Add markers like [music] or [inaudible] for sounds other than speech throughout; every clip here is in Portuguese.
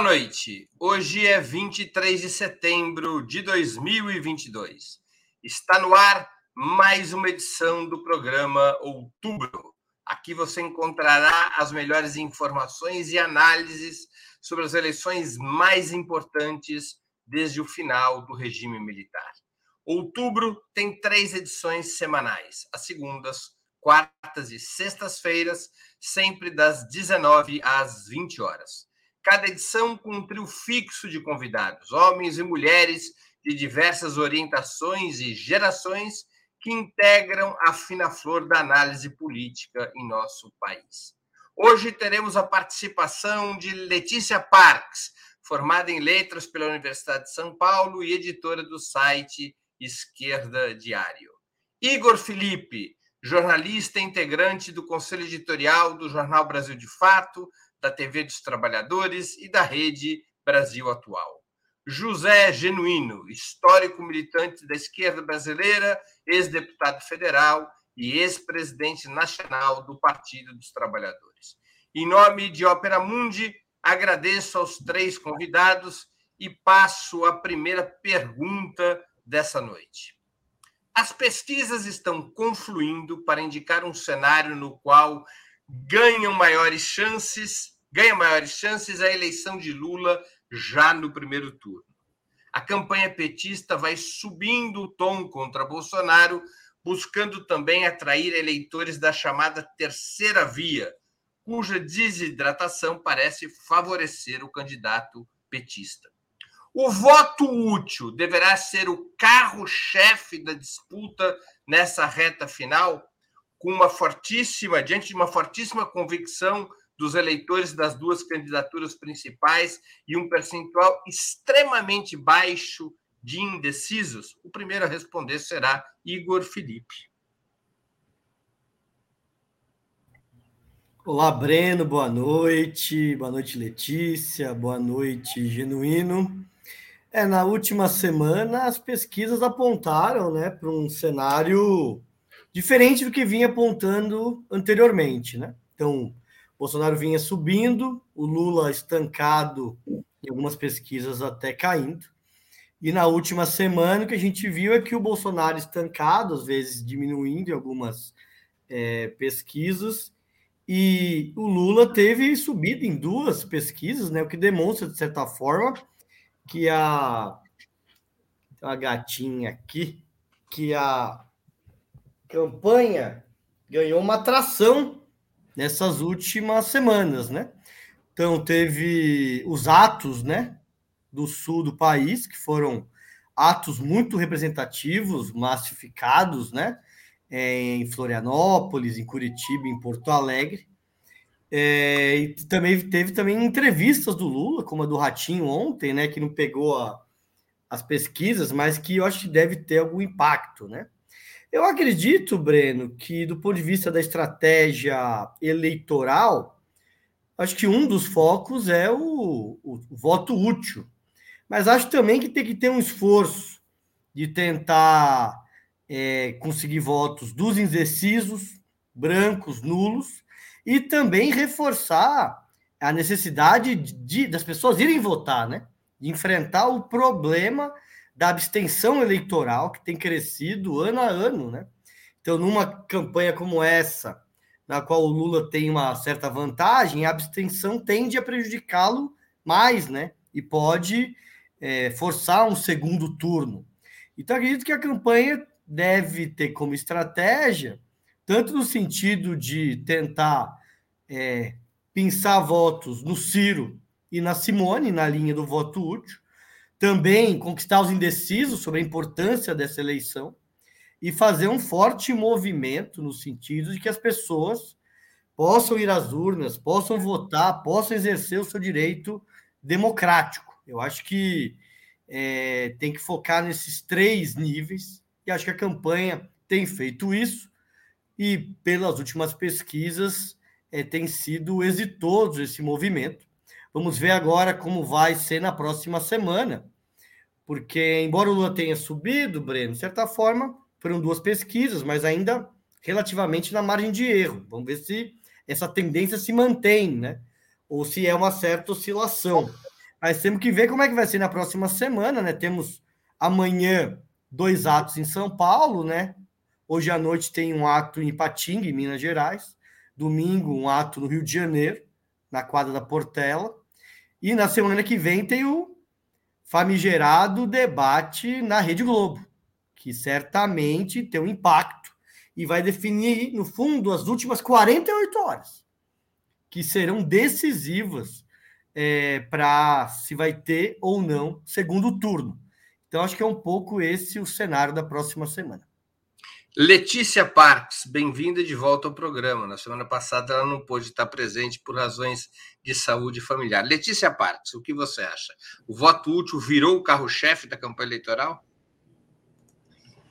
Boa noite. Hoje é 23 de setembro de 2022. Está no ar mais uma edição do programa Outubro. Aqui você encontrará as melhores informações e análises sobre as eleições mais importantes desde o final do regime militar. Outubro tem três edições semanais: as segundas, quartas e sextas-feiras, sempre das 19 às 20 horas cada edição com um trio fixo de convidados, homens e mulheres de diversas orientações e gerações que integram a fina flor da análise política em nosso país. Hoje teremos a participação de Letícia Parks, formada em letras pela Universidade de São Paulo e editora do site Esquerda Diário. Igor Felipe, jornalista integrante do conselho editorial do Jornal Brasil de Fato, da TV dos Trabalhadores e da Rede Brasil Atual. José Genuíno, histórico militante da esquerda brasileira, ex-deputado federal e ex-presidente nacional do Partido dos Trabalhadores. Em nome de Ópera Mundi, agradeço aos três convidados e passo a primeira pergunta dessa noite. As pesquisas estão confluindo para indicar um cenário no qual ganham maiores chances, ganha maiores chances a eleição de Lula já no primeiro turno. A campanha petista vai subindo o tom contra Bolsonaro, buscando também atrair eleitores da chamada terceira via, cuja desidratação parece favorecer o candidato petista. O voto útil deverá ser o carro-chefe da disputa nessa reta final, com uma fortíssima, diante de uma fortíssima convicção dos eleitores das duas candidaturas principais e um percentual extremamente baixo de indecisos, o primeiro a responder será Igor Felipe. Olá, Breno, boa noite. Boa noite, Letícia. Boa noite, Genuíno. É, na última semana, as pesquisas apontaram né, para um cenário diferente do que vinha apontando anteriormente, né? Então, Bolsonaro vinha subindo, o Lula estancado em algumas pesquisas até caindo. E na última semana o que a gente viu é que o Bolsonaro estancado, às vezes diminuindo em algumas é, pesquisas, e o Lula teve subido em duas pesquisas, né? O que demonstra, de certa forma, que a, a gatinha aqui, que a campanha ganhou uma atração nessas últimas semanas, né? Então teve os atos, né, do sul do país que foram atos muito representativos, massificados, né, em Florianópolis, em Curitiba, em Porto Alegre. É, e também teve também entrevistas do Lula, como a do Ratinho ontem, né, que não pegou a, as pesquisas, mas que eu acho que deve ter algum impacto, né? Eu acredito, Breno, que do ponto de vista da estratégia eleitoral, acho que um dos focos é o, o, voto útil. Mas acho também que tem que ter um esforço de tentar é, conseguir votos dos indecisos, brancos, nulos, e também reforçar a necessidade de, das pessoas irem votar, né? De enfrentar o problema da abstenção eleitoral que tem crescido ano a ano, né? Então, numa campanha como essa, na qual o Lula tem uma certa vantagem, a abstenção tende a prejudicá-lo mais, né? E pode é, forçar um segundo turno. Então, acredito que a campanha deve ter como estratégia, tanto no sentido de tentar é, pensar votos no Ciro e na Simone, na linha do voto útil, também conquistar os indecisos sobre a importância dessa eleição e fazer um forte movimento no sentido de que as pessoas possam ir às urnas, possam votar, possam exercer o seu direito democrático. Eu acho que é, tem que focar nesses três níveis e acho que a campanha tem feito isso e pelas últimas pesquisas é, tem sido exitoso esse movimento. Vamos ver agora como vai ser na próxima semana, porque, embora o Lula tenha subido, Breno, de certa forma, foram duas pesquisas, mas ainda relativamente na margem de erro. Vamos ver se essa tendência se mantém, né? Ou se é uma certa oscilação. Mas temos que ver como é que vai ser na próxima semana, né? Temos amanhã dois atos em São Paulo, né? Hoje à noite tem um ato em Ipatinga, em Minas Gerais. Domingo, um ato no Rio de Janeiro, na quadra da Portela. E na semana que vem tem o famigerado debate na Rede Globo, que certamente tem um impacto e vai definir, no fundo, as últimas 48 horas, que serão decisivas é, para se vai ter ou não segundo turno. Então, acho que é um pouco esse o cenário da próxima semana. Letícia Parques, bem-vinda de volta ao programa. Na semana passada ela não pôde estar presente por razões de saúde familiar. Letícia Parques, o que você acha? O voto útil virou o carro-chefe da campanha eleitoral?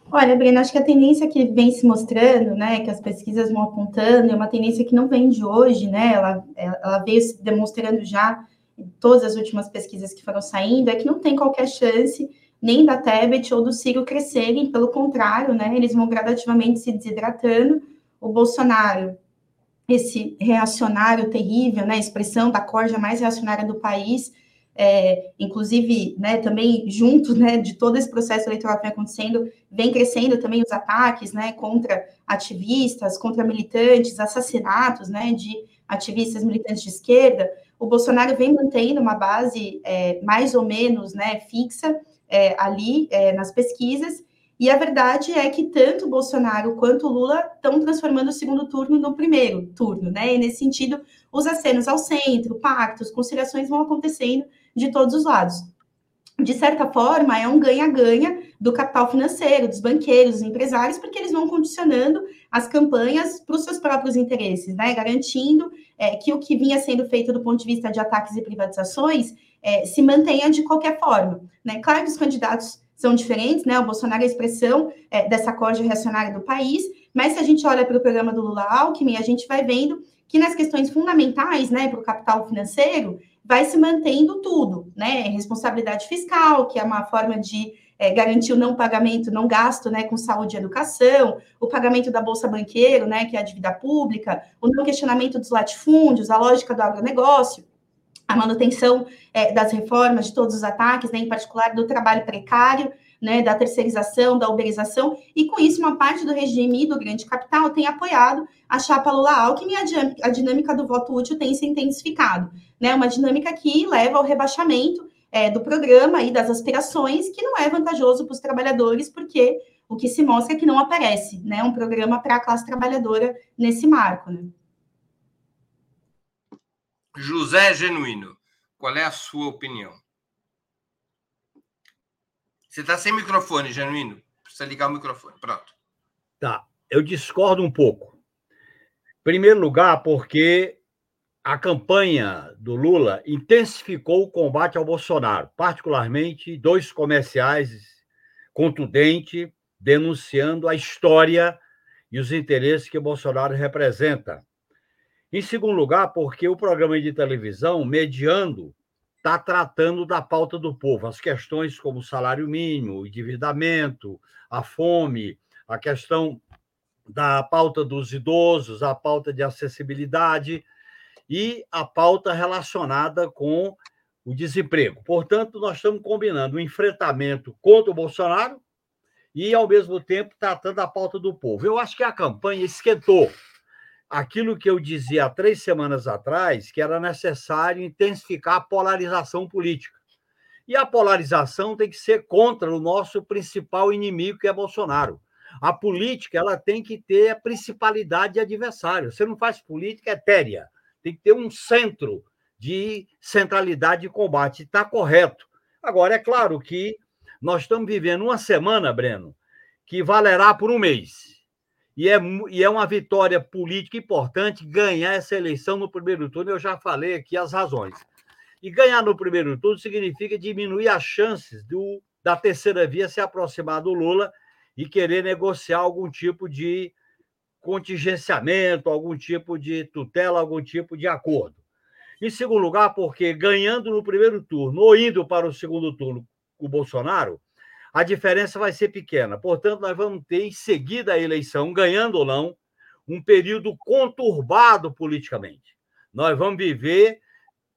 Olha, Breno, acho que a tendência que vem se mostrando, né, que as pesquisas vão apontando, é uma tendência que não vem de hoje, né, ela, ela veio se demonstrando já em todas as últimas pesquisas que foram saindo, é que não tem qualquer chance nem da Tebet ou do Ciro crescerem, pelo contrário, né, eles vão gradativamente se desidratando. O Bolsonaro, esse reacionário terrível, né, expressão da corja mais reacionária do país, é, inclusive, né, também junto, né, de todo esse processo eleitoral que vem acontecendo, vem crescendo também os ataques, né, contra ativistas, contra militantes, assassinatos, né, de ativistas militantes de esquerda. O Bolsonaro vem mantendo uma base é, mais ou menos, né, fixa é, ali é, nas pesquisas. E a verdade é que tanto Bolsonaro quanto Lula estão transformando o segundo turno no primeiro turno, né? E nesse sentido, os acenos ao centro, pactos, conciliações vão acontecendo de todos os lados. De certa forma, é um ganha-ganha do capital financeiro, dos banqueiros, dos empresários, porque eles vão condicionando as campanhas para os seus próprios interesses, né? garantindo é, que o que vinha sendo feito do ponto de vista de ataques e privatizações é, se mantenha de qualquer forma. Né? Claro que os candidatos são diferentes, né? O Bolsonaro é a expressão é, dessa corda reacionária do país, mas se a gente olha para o programa do Lula Alckmin, a gente vai vendo que nas questões fundamentais, né, para o capital financeiro, vai se mantendo tudo, né? Responsabilidade fiscal, que é uma forma de é, garantir o não pagamento, não gasto, né, com saúde e educação, o pagamento da bolsa banqueiro, né, que é a dívida pública, o não questionamento dos latifúndios, a lógica do agronegócio, a manutenção é, das reformas, de todos os ataques, né, em particular do trabalho precário, né, da terceirização, da uberização, e com isso uma parte do regime do grande capital tem apoiado a chapa Lula-Alckmin e a, dinâmica do voto útil tem se intensificado, né, uma dinâmica que leva ao rebaixamento é, do programa e das aspirações, que não é vantajoso para os trabalhadores, porque o que se mostra é que não aparece, né, um programa para a classe trabalhadora nesse marco, né. José Genuíno, qual é a sua opinião? Você está sem microfone, Genuíno. Precisa ligar o microfone. Pronto. Tá. Eu discordo um pouco. Em primeiro lugar, porque a campanha do Lula intensificou o combate ao Bolsonaro, particularmente dois comerciais contundentes denunciando a história e os interesses que o Bolsonaro representa. Em segundo lugar, porque o programa de televisão, mediando está tratando da pauta do povo, as questões como salário mínimo, endividamento, a fome, a questão da pauta dos idosos, a pauta de acessibilidade e a pauta relacionada com o desemprego. Portanto, nós estamos combinando o enfrentamento contra o Bolsonaro e, ao mesmo tempo, tratando a pauta do povo. Eu acho que a campanha esquentou aquilo que eu dizia há três semanas atrás, que era necessário intensificar a polarização política. E a polarização tem que ser contra o nosso principal inimigo, que é Bolsonaro. A política ela tem que ter a principalidade de adversário. Você não faz política etérea. Tem que ter um centro de centralidade de combate. Está correto. Agora, é claro que nós estamos vivendo uma semana, Breno, que valerá por um mês. E é, e é uma vitória política importante ganhar essa eleição no primeiro turno. Eu já falei aqui as razões. E ganhar no primeiro turno significa diminuir as chances do, da terceira via se aproximar do Lula e querer negociar algum tipo de contingenciamento, algum tipo de tutela, algum tipo de acordo. Em segundo lugar, porque ganhando no primeiro turno ou indo para o segundo turno o Bolsonaro, a diferença vai ser pequena. Portanto, nós vamos ter, em seguida a eleição, ganhando ou não, um período conturbado politicamente. Nós vamos viver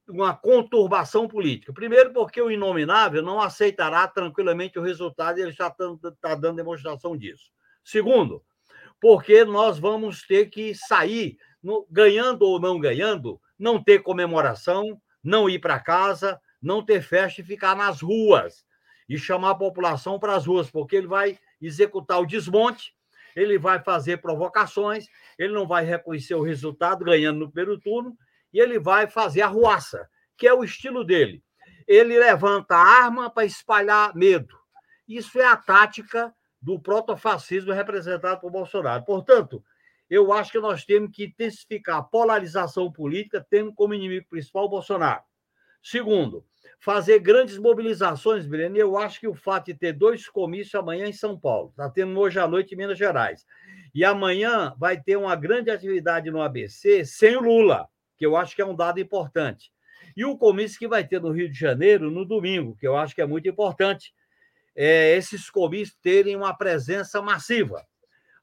uma conturbação política. Primeiro, porque o inominável não aceitará tranquilamente o resultado e ele já está tá dando demonstração disso. Segundo, porque nós vamos ter que sair, no, ganhando ou não ganhando, não ter comemoração, não ir para casa, não ter festa e ficar nas ruas e chamar a população para as ruas, porque ele vai executar o desmonte, ele vai fazer provocações, ele não vai reconhecer o resultado ganhando no primeiro turno e ele vai fazer a ruaça, que é o estilo dele. Ele levanta a arma para espalhar medo. Isso é a tática do protofascismo representado por Bolsonaro. Portanto, eu acho que nós temos que intensificar a polarização política, tendo como inimigo principal o Bolsonaro. Segundo, fazer grandes mobilizações, Breno. Eu acho que o fato de ter dois comícios amanhã em São Paulo, está tendo hoje à noite em Minas Gerais, e amanhã vai ter uma grande atividade no ABC sem o Lula que eu acho que é um dado importante. E o comício que vai ter no Rio de Janeiro no domingo, que eu acho que é muito importante, é esses comícios terem uma presença massiva.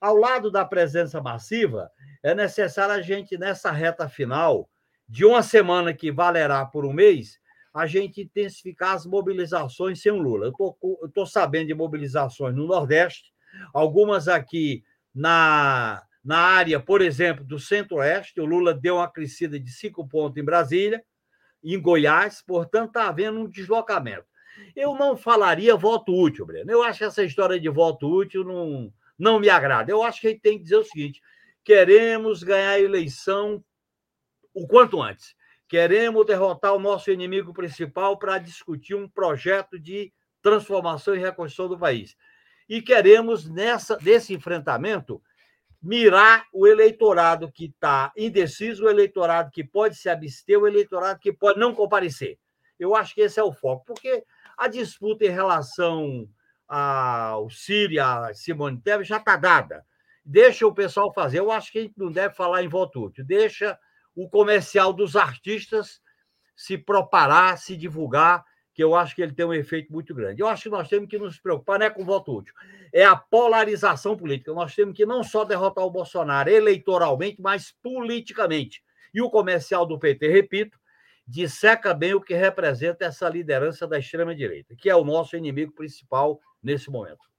Ao lado da presença massiva, é necessário a gente, nessa reta final, de uma semana que valerá por um mês, a gente intensificar as mobilizações sem o Lula. Eu estou sabendo de mobilizações no Nordeste, algumas aqui na, na área, por exemplo, do Centro-Oeste, o Lula deu uma crescida de cinco pontos em Brasília, em Goiás, portanto, está havendo um deslocamento. Eu não falaria voto útil, Breno. Eu acho que essa história de voto útil não, não me agrada. Eu acho que a gente tem que dizer o seguinte: queremos ganhar a eleição o quanto antes. Queremos derrotar o nosso inimigo principal para discutir um projeto de transformação e reconstrução do país. E queremos, nessa, nesse enfrentamento, mirar o eleitorado que está indeciso, o eleitorado que pode se abster, o eleitorado que pode não comparecer. Eu acho que esse é o foco, porque a disputa em relação ao e a Simone Tebet já está dada. Deixa o pessoal fazer. Eu acho que a gente não deve falar em voto útil. Deixa o comercial dos artistas se proparar, se divulgar que eu acho que ele tem um efeito muito grande. Eu acho que nós temos que nos preocupar não é com voto útil, é a polarização política. Nós temos que não só derrotar o Bolsonaro eleitoralmente, mas politicamente. E o comercial do PT, repito, disseca bem o que representa essa liderança da extrema-direita, que é o nosso inimigo principal nesse momento.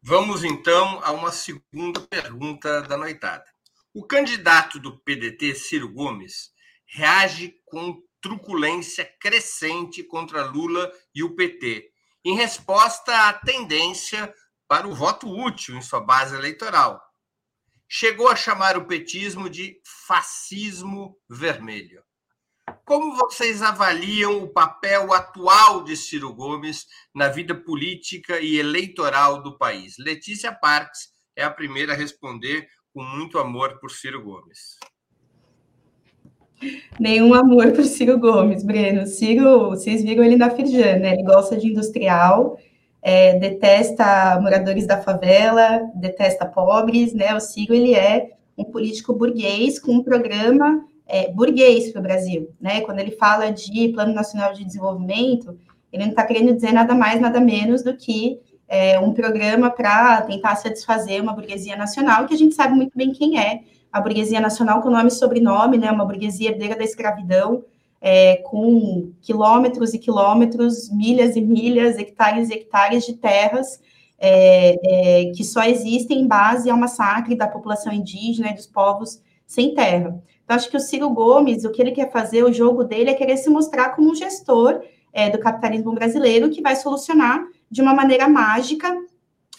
Vamos então a uma segunda pergunta da noitada. O candidato do PDT, Ciro Gomes, reage com truculência crescente contra Lula e o PT, em resposta à tendência para o voto útil em sua base eleitoral. Chegou a chamar o petismo de fascismo vermelho. Como vocês avaliam o papel atual de Ciro Gomes na vida política e eleitoral do país? Letícia Parques é a primeira a responder com muito amor por Ciro Gomes. Nenhum amor por Ciro Gomes, Breno. Ciro, vocês viram ele na Firjan, né? Ele gosta de industrial, é, detesta moradores da favela, detesta pobres, né? O Ciro, ele é um político burguês com um programa é, burguês para o Brasil, né? Quando ele fala de Plano Nacional de Desenvolvimento, ele não está querendo dizer nada mais, nada menos do que é, um programa para tentar satisfazer uma burguesia nacional, que a gente sabe muito bem quem é, a burguesia nacional com nome e sobrenome, né, uma burguesia herdeira da escravidão, é, com quilômetros e quilômetros, milhas e milhas, hectares e hectares de terras é, é, que só existem em base ao massacre da população indígena e dos povos sem terra. Então, acho que o Ciro Gomes, o que ele quer fazer, o jogo dele é querer se mostrar como um gestor é, do capitalismo brasileiro que vai solucionar de uma maneira mágica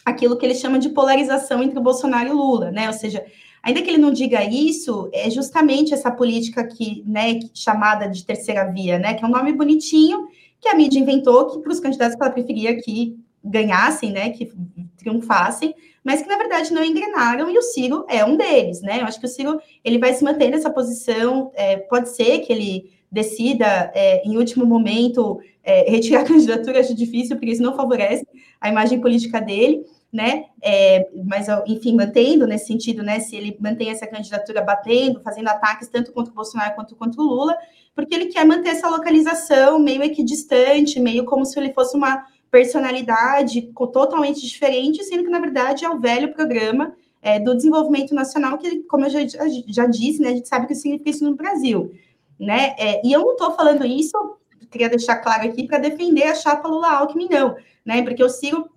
aquilo que ele chama de polarização entre o Bolsonaro e Lula, né? Ou seja, Ainda que ele não diga isso, é justamente essa política que, né, chamada de terceira via, né, que é um nome bonitinho que a mídia inventou que para os candidatos que ela preferia que ganhassem, né, que triunfassem, mas que na verdade não engrenaram e o Ciro é um deles, né? Eu acho que o Ciro ele vai se manter nessa posição. É, pode ser que ele decida é, em último momento é, retirar a [laughs] candidatura, acho difícil porque isso não favorece a imagem política dele né? É, mas, enfim, mantendo nesse sentido, né? Se ele mantém essa candidatura batendo, fazendo ataques tanto contra o Bolsonaro quanto contra o Lula, porque ele quer manter essa localização meio equidistante, meio como se ele fosse uma personalidade totalmente diferente, sendo que, na verdade, é o velho programa é, do desenvolvimento nacional, que, como eu já, já disse, né, a gente sabe que significa isso no Brasil. Né? É, e eu não estou falando isso, queria deixar claro aqui, para defender a chapa Lula-Alckmin, não, né? Porque o Ciro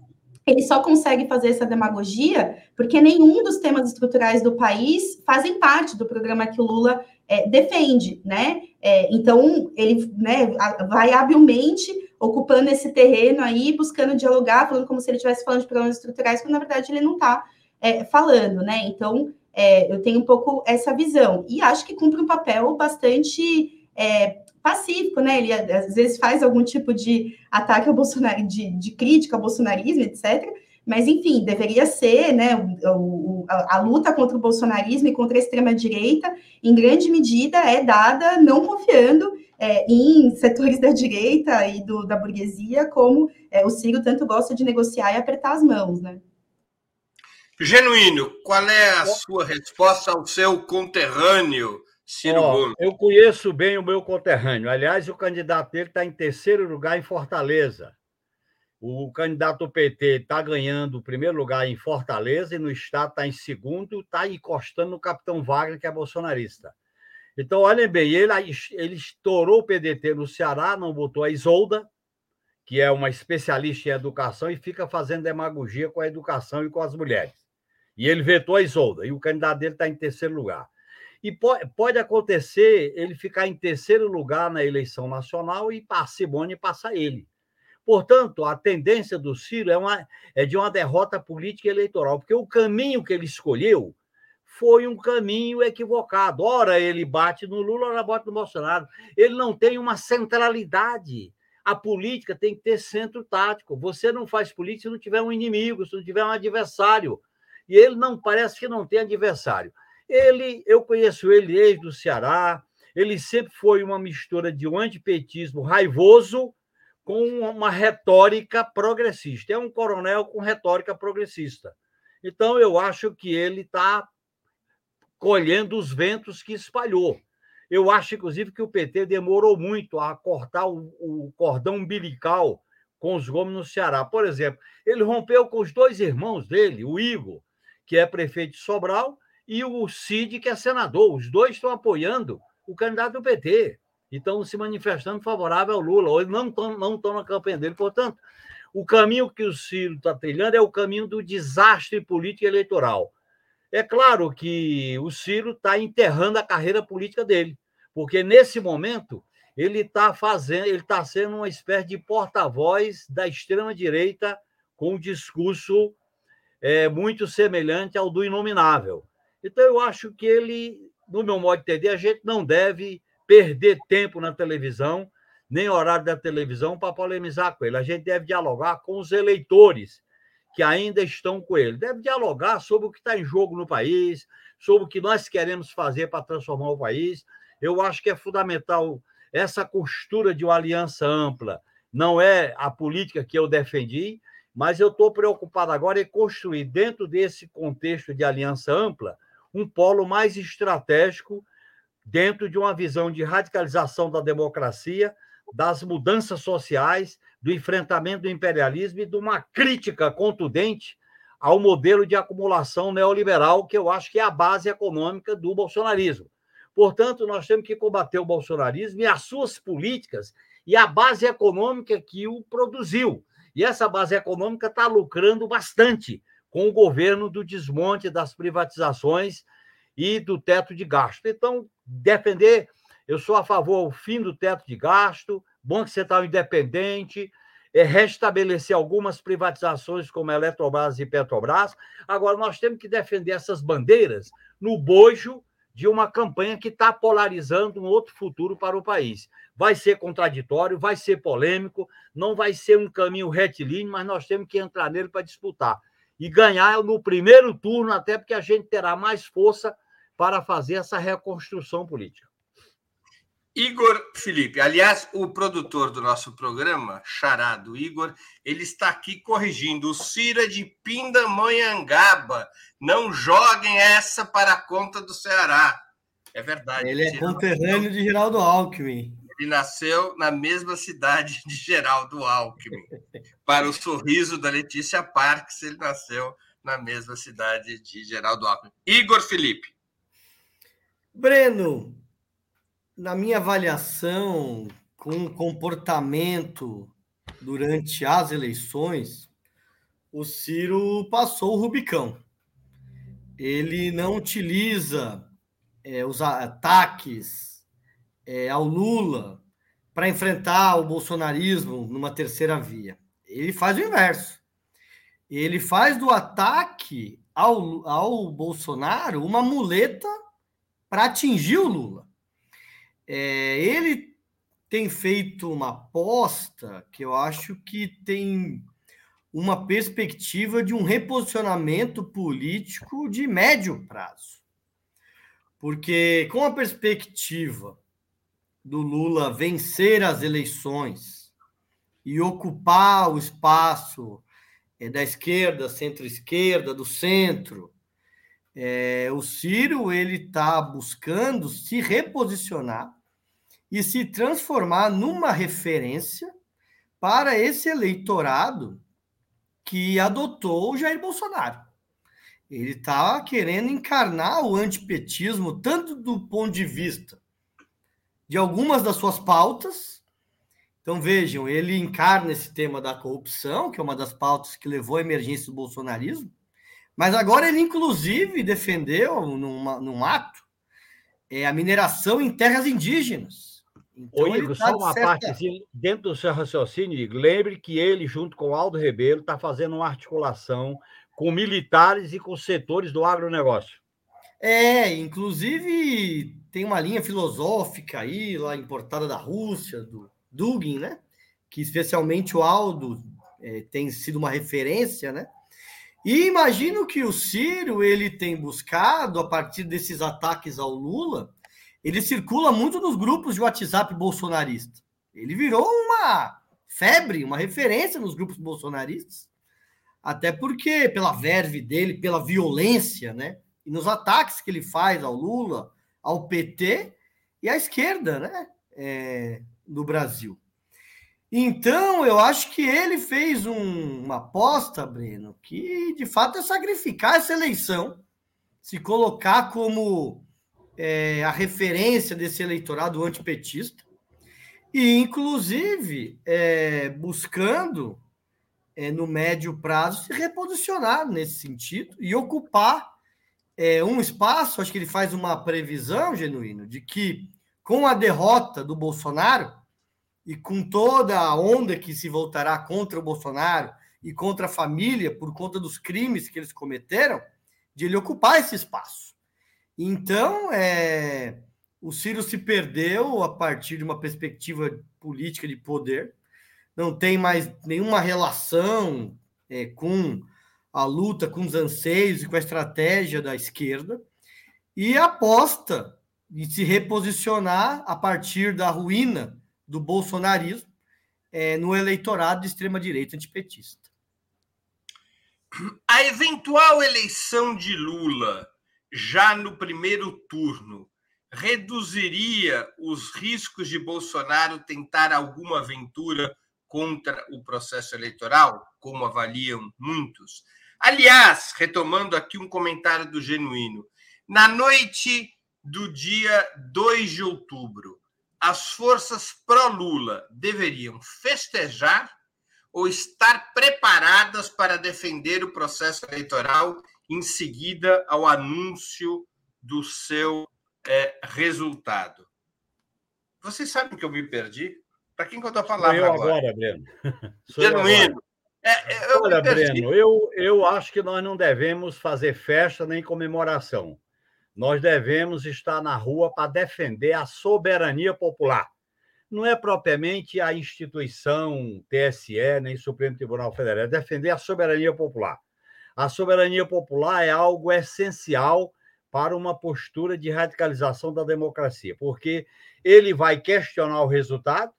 ele só consegue fazer essa demagogia porque nenhum dos temas estruturais do país fazem parte do programa que o Lula é, defende, né? É, então, ele né, vai habilmente ocupando esse terreno aí, buscando dialogar, falando como se ele estivesse falando de problemas estruturais, quando na verdade ele não está é, falando, né? Então, é, eu tenho um pouco essa visão. E acho que cumpre um papel bastante é, pacífico, né? Ele às vezes faz algum tipo de ataque ao Bolsonaro, de, de crítica ao bolsonarismo, etc. Mas, enfim, deveria ser, né? O, o, a, a, luta contra o bolsonarismo e contra a extrema-direita, em grande medida, é dada não confiando é, em setores da direita e do, da burguesia, como é, o Ciro tanto gosta de negociar e apertar as mãos, né? Genuíno, qual é a sua resposta ao seu conterrâneo Ciro oh, Gomes. Eu conheço bem o meu conterrâneo. Aliás, o candidato dele está em terceiro lugar em Fortaleza. O candidato PT está ganhando o primeiro lugar em Fortaleza e no Estado está em segundo, está encostando no capitão Wagner, que é bolsonarista. Então, olhem bem, ele, ele estourou o PDT no Ceará, não botou a Isolda, que é uma especialista em educação, e fica fazendo demagogia com a educação e com as mulheres. E ele vetou a Isolda, e o candidato dele está em terceiro lugar. E pode, pode acontecer ele ficar em terceiro lugar na eleição nacional e Simone passar ele. Portanto, a tendência do Ciro é, uma, é de uma derrota política e eleitoral, porque o caminho que ele escolheu foi um caminho equivocado. Ora ele bate no Lula, ora bate no Bolsonaro. Ele não tem uma centralidade. A política tem que ter centro tático. Você não faz política se não tiver um inimigo, se não tiver um adversário. E ele não parece que não tem adversário. Ele, eu conheço ele desde o Ceará, ele sempre foi uma mistura de um antipetismo raivoso com uma retórica progressista. É um coronel com retórica progressista. Então, eu acho que ele está colhendo os ventos que espalhou. Eu acho, inclusive, que o PT demorou muito a cortar o, o cordão umbilical com os Gomes no Ceará. Por exemplo, ele rompeu com os dois irmãos dele, o Igor, que é prefeito de Sobral, e o Cid, que é senador. Os dois estão apoiando o candidato do PT e estão se manifestando favorável ao Lula. Ou não estão, não na campanha dele. Portanto, o caminho que o Ciro está trilhando é o caminho do desastre político e eleitoral. É claro que o Ciro está enterrando a carreira política dele, porque nesse momento ele está fazendo, ele está sendo uma espécie de porta-voz da extrema direita com um discurso é, muito semelhante ao do inominável. Então, eu acho que ele, no meu modo de entender, a gente não deve perder tempo na televisão, nem horário da televisão, para polemizar com ele. A gente deve dialogar com os eleitores que ainda estão com ele. Deve dialogar sobre o que está em jogo no país, sobre o que nós queremos fazer para transformar o país. Eu acho que é fundamental essa costura de uma aliança ampla. Não é a política que eu defendi, mas eu estou preocupado agora em construir, dentro desse contexto de aliança ampla, um polo mais estratégico dentro de uma visão de radicalização da democracia, das mudanças sociais, do enfrentamento do imperialismo e de uma crítica contundente ao modelo de acumulação neoliberal, que eu acho que é a base econômica do bolsonarismo. Portanto, nós temos que combater o bolsonarismo e as suas políticas e a base econômica que o produziu. E essa base econômica está lucrando bastante com o governo do desmonte das privatizações e do teto de gasto. Então, defender, eu sou a favor do fim do teto de gasto, Banco Central independente, é restabelecer algumas privatizações como Eletrobras e Petrobras. Agora, nós temos que defender essas bandeiras no bojo de uma campanha que está polarizando um outro futuro para o país. Vai ser contraditório, vai ser polêmico, não vai ser um caminho retilíneo, mas nós temos que entrar nele para disputar e ganhar no primeiro turno, até porque a gente terá mais força para fazer essa reconstrução política. Igor Felipe, aliás, o produtor do nosso programa, Charado Igor, ele está aqui corrigindo. O Cira de Pindamonhangaba. Não joguem essa para a conta do Ceará. É verdade. Ele é conterrâneo de Geraldo Alckmin. Ele nasceu na mesma cidade de Geraldo Alckmin. Para o sorriso da Letícia Parques, ele nasceu na mesma cidade de Geraldo Alckmin. Igor Felipe. Breno, na minha avaliação, com o comportamento durante as eleições, o Ciro passou o Rubicão. Ele não utiliza é, os ataques é, ao Lula para enfrentar o bolsonarismo numa terceira via. Ele faz o inverso. Ele faz do ataque ao, ao Bolsonaro uma muleta para atingir o Lula. É, ele tem feito uma aposta que eu acho que tem uma perspectiva de um reposicionamento político de médio prazo. Porque com a perspectiva do Lula vencer as eleições e ocupar o espaço é, da esquerda, centro-esquerda, do centro, é, o Ciro ele está buscando se reposicionar e se transformar numa referência para esse eleitorado que adotou o Jair Bolsonaro. Ele está querendo encarnar o antipetismo tanto do ponto de vista de algumas das suas pautas. Então vejam, ele encarna esse tema da corrupção, que é uma das pautas que levou à emergência do bolsonarismo, mas agora ele, inclusive, defendeu numa, num ato é, a mineração em terras indígenas. Então, Ô, Igor, tá só uma certa... parte assim, dentro do seu raciocínio, lembre que ele, junto com o Aldo Rebelo, está fazendo uma articulação com militares e com setores do agronegócio. É, inclusive tem uma linha filosófica aí, lá importada da Rússia, do Dugin, né? Que especialmente o Aldo é, tem sido uma referência, né? E imagino que o Ciro ele tem buscado, a partir desses ataques ao Lula, ele circula muito nos grupos de WhatsApp bolsonarista. Ele virou uma febre, uma referência nos grupos bolsonaristas, até porque, pela verve dele, pela violência, né? E nos ataques que ele faz ao Lula, ao PT e à esquerda, né? É, no Brasil. Então, eu acho que ele fez um, uma aposta, Breno, que de fato é sacrificar essa eleição, se colocar como é, a referência desse eleitorado antipetista, e inclusive é, buscando, é, no médio prazo, se reposicionar nesse sentido e ocupar é, um espaço. Acho que ele faz uma previsão, genuíno, de que com a derrota do Bolsonaro e com toda a onda que se voltará contra o Bolsonaro e contra a família por conta dos crimes que eles cometeram, de ele ocupar esse espaço. Então, é, o Ciro se perdeu a partir de uma perspectiva política de poder, não tem mais nenhuma relação é, com a luta, com os anseios e com a estratégia da esquerda, e aposta em se reposicionar a partir da ruína do bolsonarismo é, no eleitorado de extrema-direita antipetista. A eventual eleição de Lula já no primeiro turno reduziria os riscos de Bolsonaro tentar alguma aventura contra o processo eleitoral, como avaliam muitos? Aliás, retomando aqui um comentário do Genuíno, na noite do dia 2 de outubro, as forças pró-Lula deveriam festejar ou estar preparadas para defender o processo eleitoral em seguida ao anúncio do seu é, resultado? Vocês sabem que eu me perdi? Para quem que eu estou falando eu agora? agora Breno. [laughs] Genuíno. É, eu Olha, Breno, eu, eu acho que nós não devemos fazer festa nem comemoração nós devemos estar na rua para defender a soberania popular. Não é propriamente a instituição TSE nem Supremo Tribunal Federal, é defender a soberania popular. A soberania popular é algo essencial para uma postura de radicalização da democracia, porque ele vai questionar o resultado,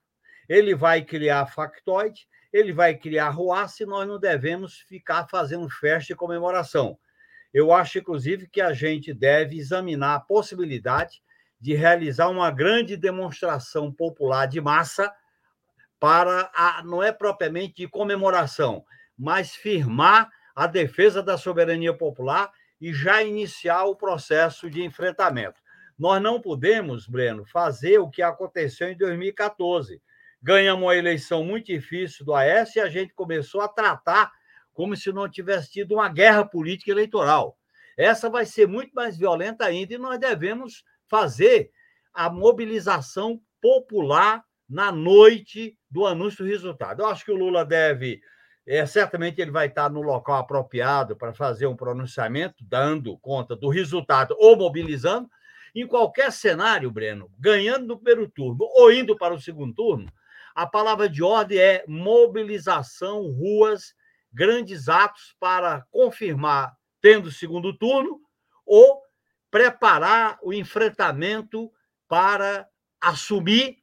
ele vai criar factoide, ele vai criar ruaça e nós não devemos ficar fazendo festa e comemoração. Eu acho, inclusive, que a gente deve examinar a possibilidade de realizar uma grande demonstração popular de massa para a, não é propriamente de comemoração, mas firmar a defesa da soberania popular e já iniciar o processo de enfrentamento. Nós não podemos, Breno, fazer o que aconteceu em 2014. Ganhamos uma eleição muito difícil do Aécio e a gente começou a tratar como se não tivesse tido uma guerra política eleitoral. Essa vai ser muito mais violenta ainda e nós devemos fazer a mobilização popular na noite do anúncio do resultado. Eu acho que o Lula deve, é, certamente ele vai estar no local apropriado para fazer um pronunciamento, dando conta do resultado ou mobilizando. Em qualquer cenário, Breno, ganhando no primeiro turno ou indo para o segundo turno, a palavra de ordem é mobilização, ruas, grandes atos para confirmar, tendo segundo turno, ou preparar o enfrentamento para assumir,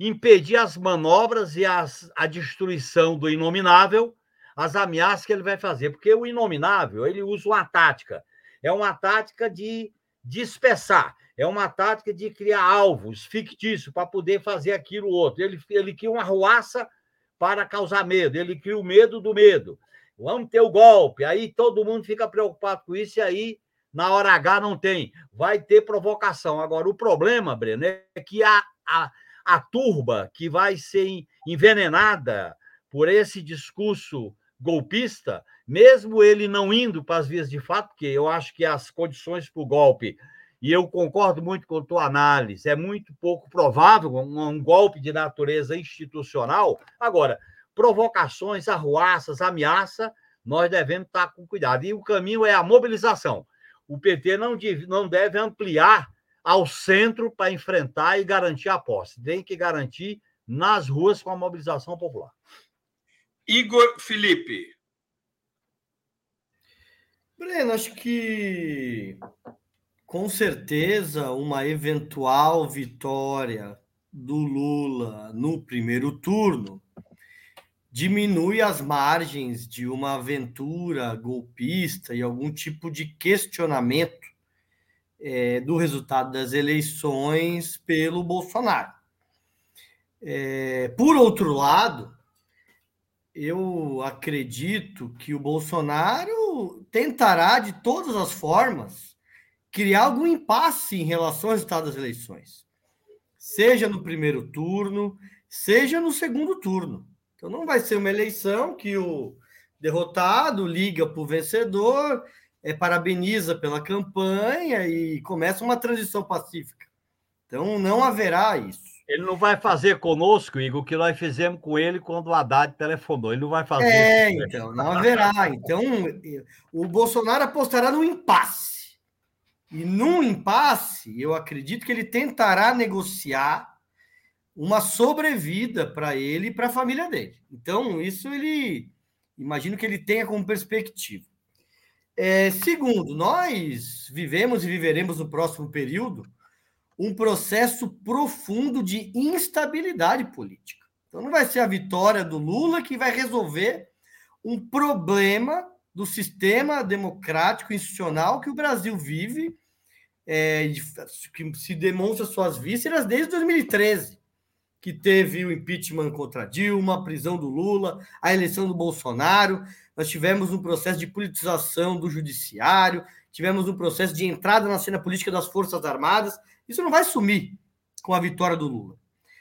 impedir as manobras e as, a destruição do inominável, as ameaças que ele vai fazer. Porque o inominável, ele usa uma tática. É uma tática de dispersar, é uma tática de criar alvos fictícios para poder fazer aquilo outro. Ele, ele cria uma ruaça para causar medo. Ele cria o medo do medo. Vamos ter o golpe. Aí todo mundo fica preocupado com isso e aí, na hora H, não tem. Vai ter provocação. Agora, o problema, Breno, é que a, a, a turba que vai ser envenenada por esse discurso golpista, mesmo ele não indo para as vias de fato, porque eu acho que as condições para o golpe e eu concordo muito com a tua análise, é muito pouco provável um, um golpe de natureza institucional. Agora, provocações, arruaças, ameaça, nós devemos estar com cuidado. E o caminho é a mobilização. O PT não deve, não deve ampliar ao centro para enfrentar e garantir a posse. Tem que garantir nas ruas com a mobilização popular. Igor Felipe. Breno, acho que com certeza, uma eventual vitória do Lula no primeiro turno diminui as margens de uma aventura golpista e algum tipo de questionamento é, do resultado das eleições pelo Bolsonaro. É, por outro lado, eu acredito que o Bolsonaro tentará de todas as formas criar algum impasse em relação ao resultado das eleições, seja no primeiro turno, seja no segundo turno. Então não vai ser uma eleição que o derrotado liga para o vencedor, é, parabeniza pela campanha e começa uma transição pacífica. Então não haverá isso. Ele não vai fazer conosco, Igor, o que nós fizemos com ele quando o Haddad telefonou. Ele não vai fazer. É, isso. então, não haverá. Então, o Bolsonaro apostará no impasse. E num impasse, eu acredito que ele tentará negociar uma sobrevida para ele e para a família dele. Então, isso ele imagino que ele tenha como perspectiva. É, segundo, nós vivemos e viveremos no próximo período um processo profundo de instabilidade política. Então, não vai ser a vitória do Lula que vai resolver um problema do sistema democrático institucional que o Brasil vive, é, que se demonstra suas vísceras desde 2013, que teve o impeachment contra Dilma, a prisão do Lula, a eleição do Bolsonaro. Nós tivemos um processo de politização do judiciário, tivemos um processo de entrada na cena política das Forças Armadas. Isso não vai sumir com a vitória do Lula.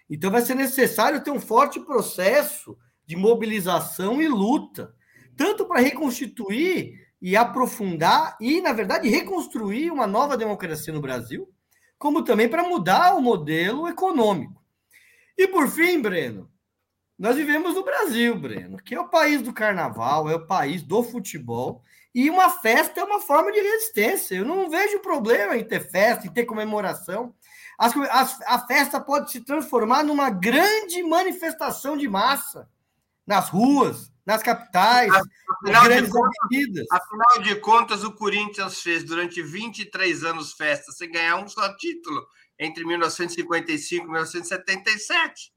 Então vai ser necessário ter um forte processo de mobilização e luta tanto para reconstituir e aprofundar e, na verdade, reconstruir uma nova democracia no Brasil, como também para mudar o modelo econômico. E por fim, Breno, nós vivemos no Brasil, Breno, que é o país do carnaval, é o país do futebol, e uma festa é uma forma de resistência. Eu não vejo problema em ter festa, em ter comemoração. As, as, a festa pode se transformar numa grande manifestação de massa nas ruas, nas capitais, afinal nas grandes de contas, avenidas. Afinal de contas, o Corinthians fez durante 23 anos festa sem ganhar um só título entre 1955 e 1977.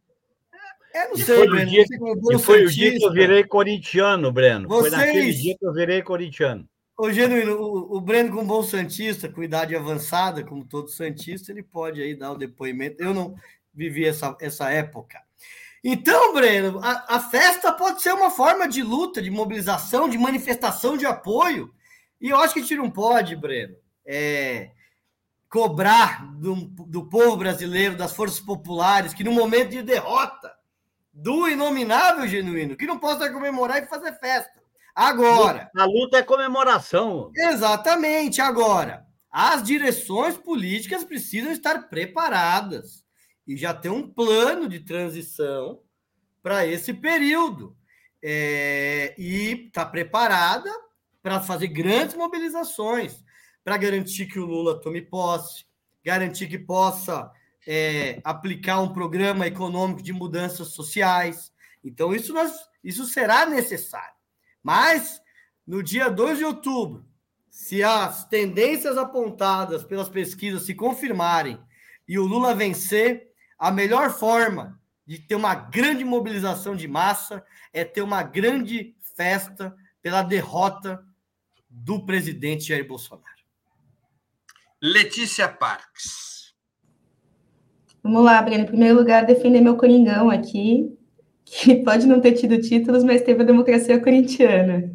É, não sei, foi Breno. Dia, e foi o dia que eu virei corintiano, Breno. Vocês... Foi naquele dia que eu virei corintiano. Ô, Genuíno, o, o Breno, como bom Santista, com idade avançada, como todo Santista, ele pode aí dar o depoimento. Eu não vivi essa, essa época. Então, Breno, a, a, festa pode ser uma forma de luta, de mobilização, de manifestação de apoio. E eu acho que a gente não pode, Breno, é, cobrar do, do povo brasileiro, das forças populares, que no momento de derrota do inominável genuíno, que não possa comemorar e fazer festa. Agora. A luta é comemoração. Exatamente, agora. As direções políticas precisam estar preparadas e já ter um plano de transição para esse período. É, e está preparada para fazer grandes mobilizações, para garantir que o Lula tome posse, garantir que possa é, aplicar um programa econômico de mudanças sociais. Então, isso, nós, isso será necessário. Mas, no dia 2 de outubro, se as tendências apontadas pelas pesquisas se confirmarem e o Lula vencer, a melhor forma de ter uma grande mobilização de massa é ter uma grande festa pela derrota do presidente Jair Bolsonaro. Letícia Parques. Vamos lá, Breno. Em primeiro lugar, defender meu Coringão aqui, que pode não ter tido títulos, mas teve a democracia corintiana.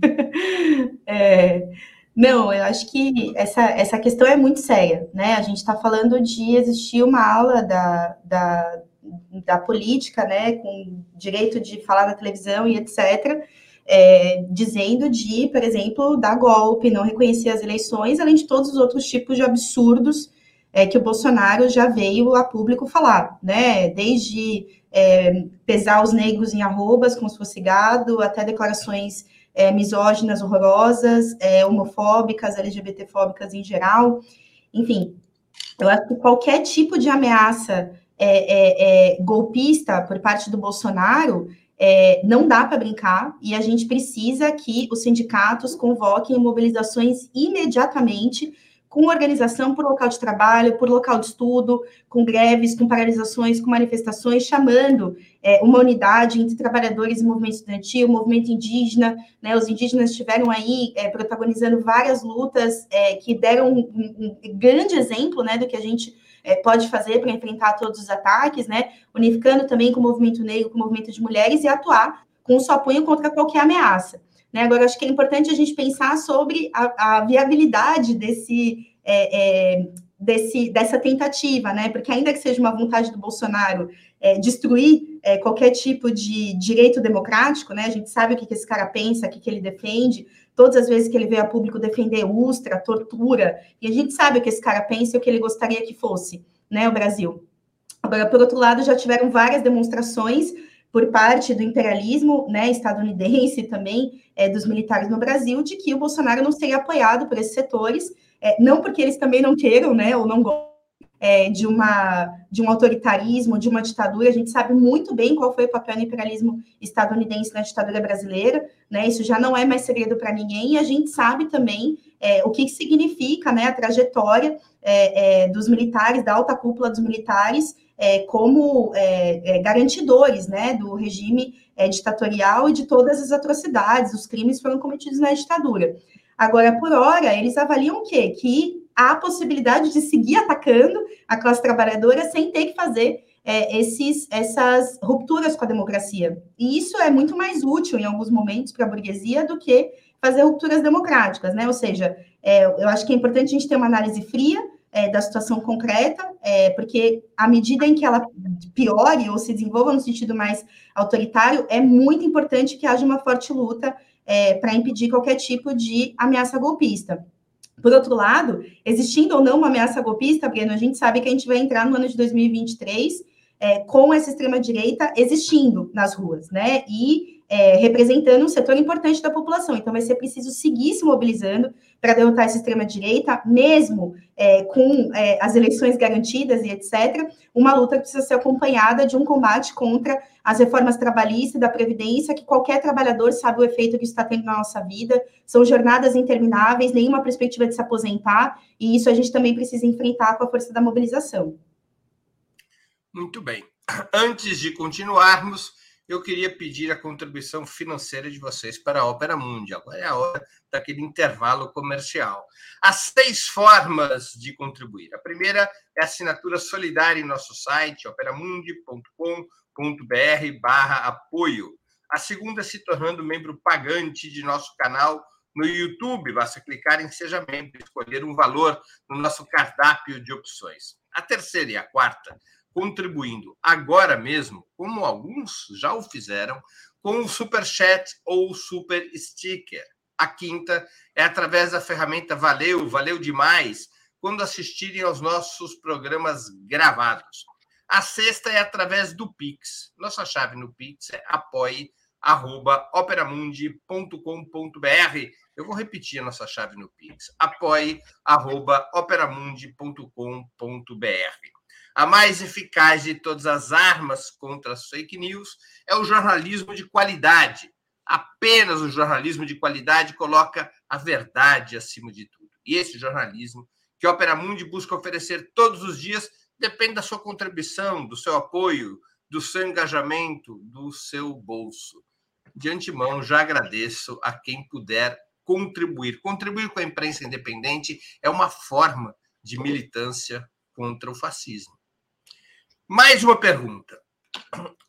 [laughs] é, não, eu acho que essa, essa questão é muito séria, né? A gente está falando de existir uma aula da, da, da política, né, com direito de falar na televisão e etc., é, dizendo de, por exemplo, dar golpe, não reconhecer as eleições, além de todos os outros tipos de absurdos é, que o Bolsonaro já veio a público falar, né? Desde é, pesar os negros em arrobas como se fosse gado, até declarações é, misóginas horrorosas, é, homofóbicas, LGBTfóbicas em geral. Enfim, eu acho que qualquer tipo de ameaça é, é, é golpista por parte do Bolsonaro é, não dá para brincar e a gente precisa que os sindicatos convoquem mobilizações imediatamente com organização por local de trabalho, por local de estudo, com greves, com paralisações, com manifestações, chamando é, uma unidade entre trabalhadores e movimento estudantil, movimento indígena, né, os indígenas estiveram aí é, protagonizando várias lutas é, que deram um, um, grande exemplo, né, do que a gente é, pode fazer para enfrentar todos os ataques, né, unificando também com o movimento negro, com o movimento de mulheres e atuar com o seu apoio contra qualquer ameaça. Né? Agora, acho que é importante a gente pensar sobre a, a viabilidade desse, é, é, desse, dessa tentativa, né? Porque ainda que seja uma vontade do Bolsonaro é, destruir é, qualquer tipo de direito democrático, né? A gente sabe o que, que esse cara pensa, o que, que ele defende, todas as vezes que ele veio a público defender Ustra, tortura, e a gente sabe o que esse cara pensa e o que ele gostaria que fosse, né? O Brasil. Agora, por outro lado, já tiveram várias demonstrações por parte do imperialismo né, estadunidense [laughs] também, é, dos militares no Brasil, de que o Bolsonaro não seria apoiado por esses setores, é, não porque eles também não queiram, né, ou não gostam é, de, uma, de um autoritarismo, de uma ditadura, a gente sabe muito bem qual foi o papel do imperialismo estadunidense na ditadura brasileira, né, isso já não é mais segredo para ninguém, e a gente sabe também é, o que significa né, a trajetória é, é, dos militares, da alta cúpula dos militares, é, como é, é, garantidores né, do regime é, ditatorial e de todas as atrocidades, os crimes foram cometidos na ditadura. Agora, por hora, eles avaliam o quê? Que há a possibilidade de seguir atacando a classe trabalhadora sem ter que fazer é, esses, essas rupturas com a democracia. E isso é muito mais útil em alguns momentos para a burguesia do que fazer rupturas democráticas, né? Ou seja, é, eu acho que é importante a gente ter uma análise fria, é, da situação concreta, é, porque à medida em que ela piore ou se desenvolva no sentido mais autoritário, é muito importante que haja uma forte luta é, para impedir qualquer tipo de ameaça golpista. Por outro lado, existindo ou não uma ameaça golpista, Breno, a gente sabe que a gente vai entrar no ano de 2023 é, com essa extrema-direita existindo nas ruas, né? E é, representando um setor importante da população. Então, vai ser preciso seguir se mobilizando para derrotar essa extrema-direita, mesmo é, com é, as eleições garantidas e etc. Uma luta que precisa ser acompanhada de um combate contra as reformas trabalhistas e da Previdência, que qualquer trabalhador sabe o efeito que isso está tendo na nossa vida. São jornadas intermináveis, nenhuma perspectiva de se aposentar, e isso a gente também precisa enfrentar com a força da mobilização. Muito bem. Antes de continuarmos, eu queria pedir a contribuição financeira de vocês para a Ópera Mundi. Agora é a hora daquele intervalo comercial. Há seis formas de contribuir. A primeira é a assinatura solidária em nosso site, operamundi.com.br barra apoio. A segunda, se tornando membro pagante de nosso canal No YouTube, basta clicar em Seja Membro e escolher um valor no nosso cardápio de opções. A terceira e a quarta, contribuindo agora mesmo, como alguns já o fizeram, com o Super Chat ou o Super Sticker. A quinta é através da ferramenta Valeu, valeu demais, quando assistirem aos nossos programas gravados. A sexta é através do Pix. Nossa chave no Pix é apoie.operamundi.com.br. Eu vou repetir a nossa chave no Pix. apoie.operamundi.com.br. A mais eficaz de todas as armas contra as fake news é o jornalismo de qualidade. Apenas o jornalismo de qualidade coloca a verdade acima de tudo. E esse jornalismo que a Opera Mundi busca oferecer todos os dias depende da sua contribuição, do seu apoio, do seu engajamento, do seu bolso. De antemão, já agradeço a quem puder contribuir. Contribuir com a imprensa independente é uma forma de militância contra o fascismo. Mais uma pergunta.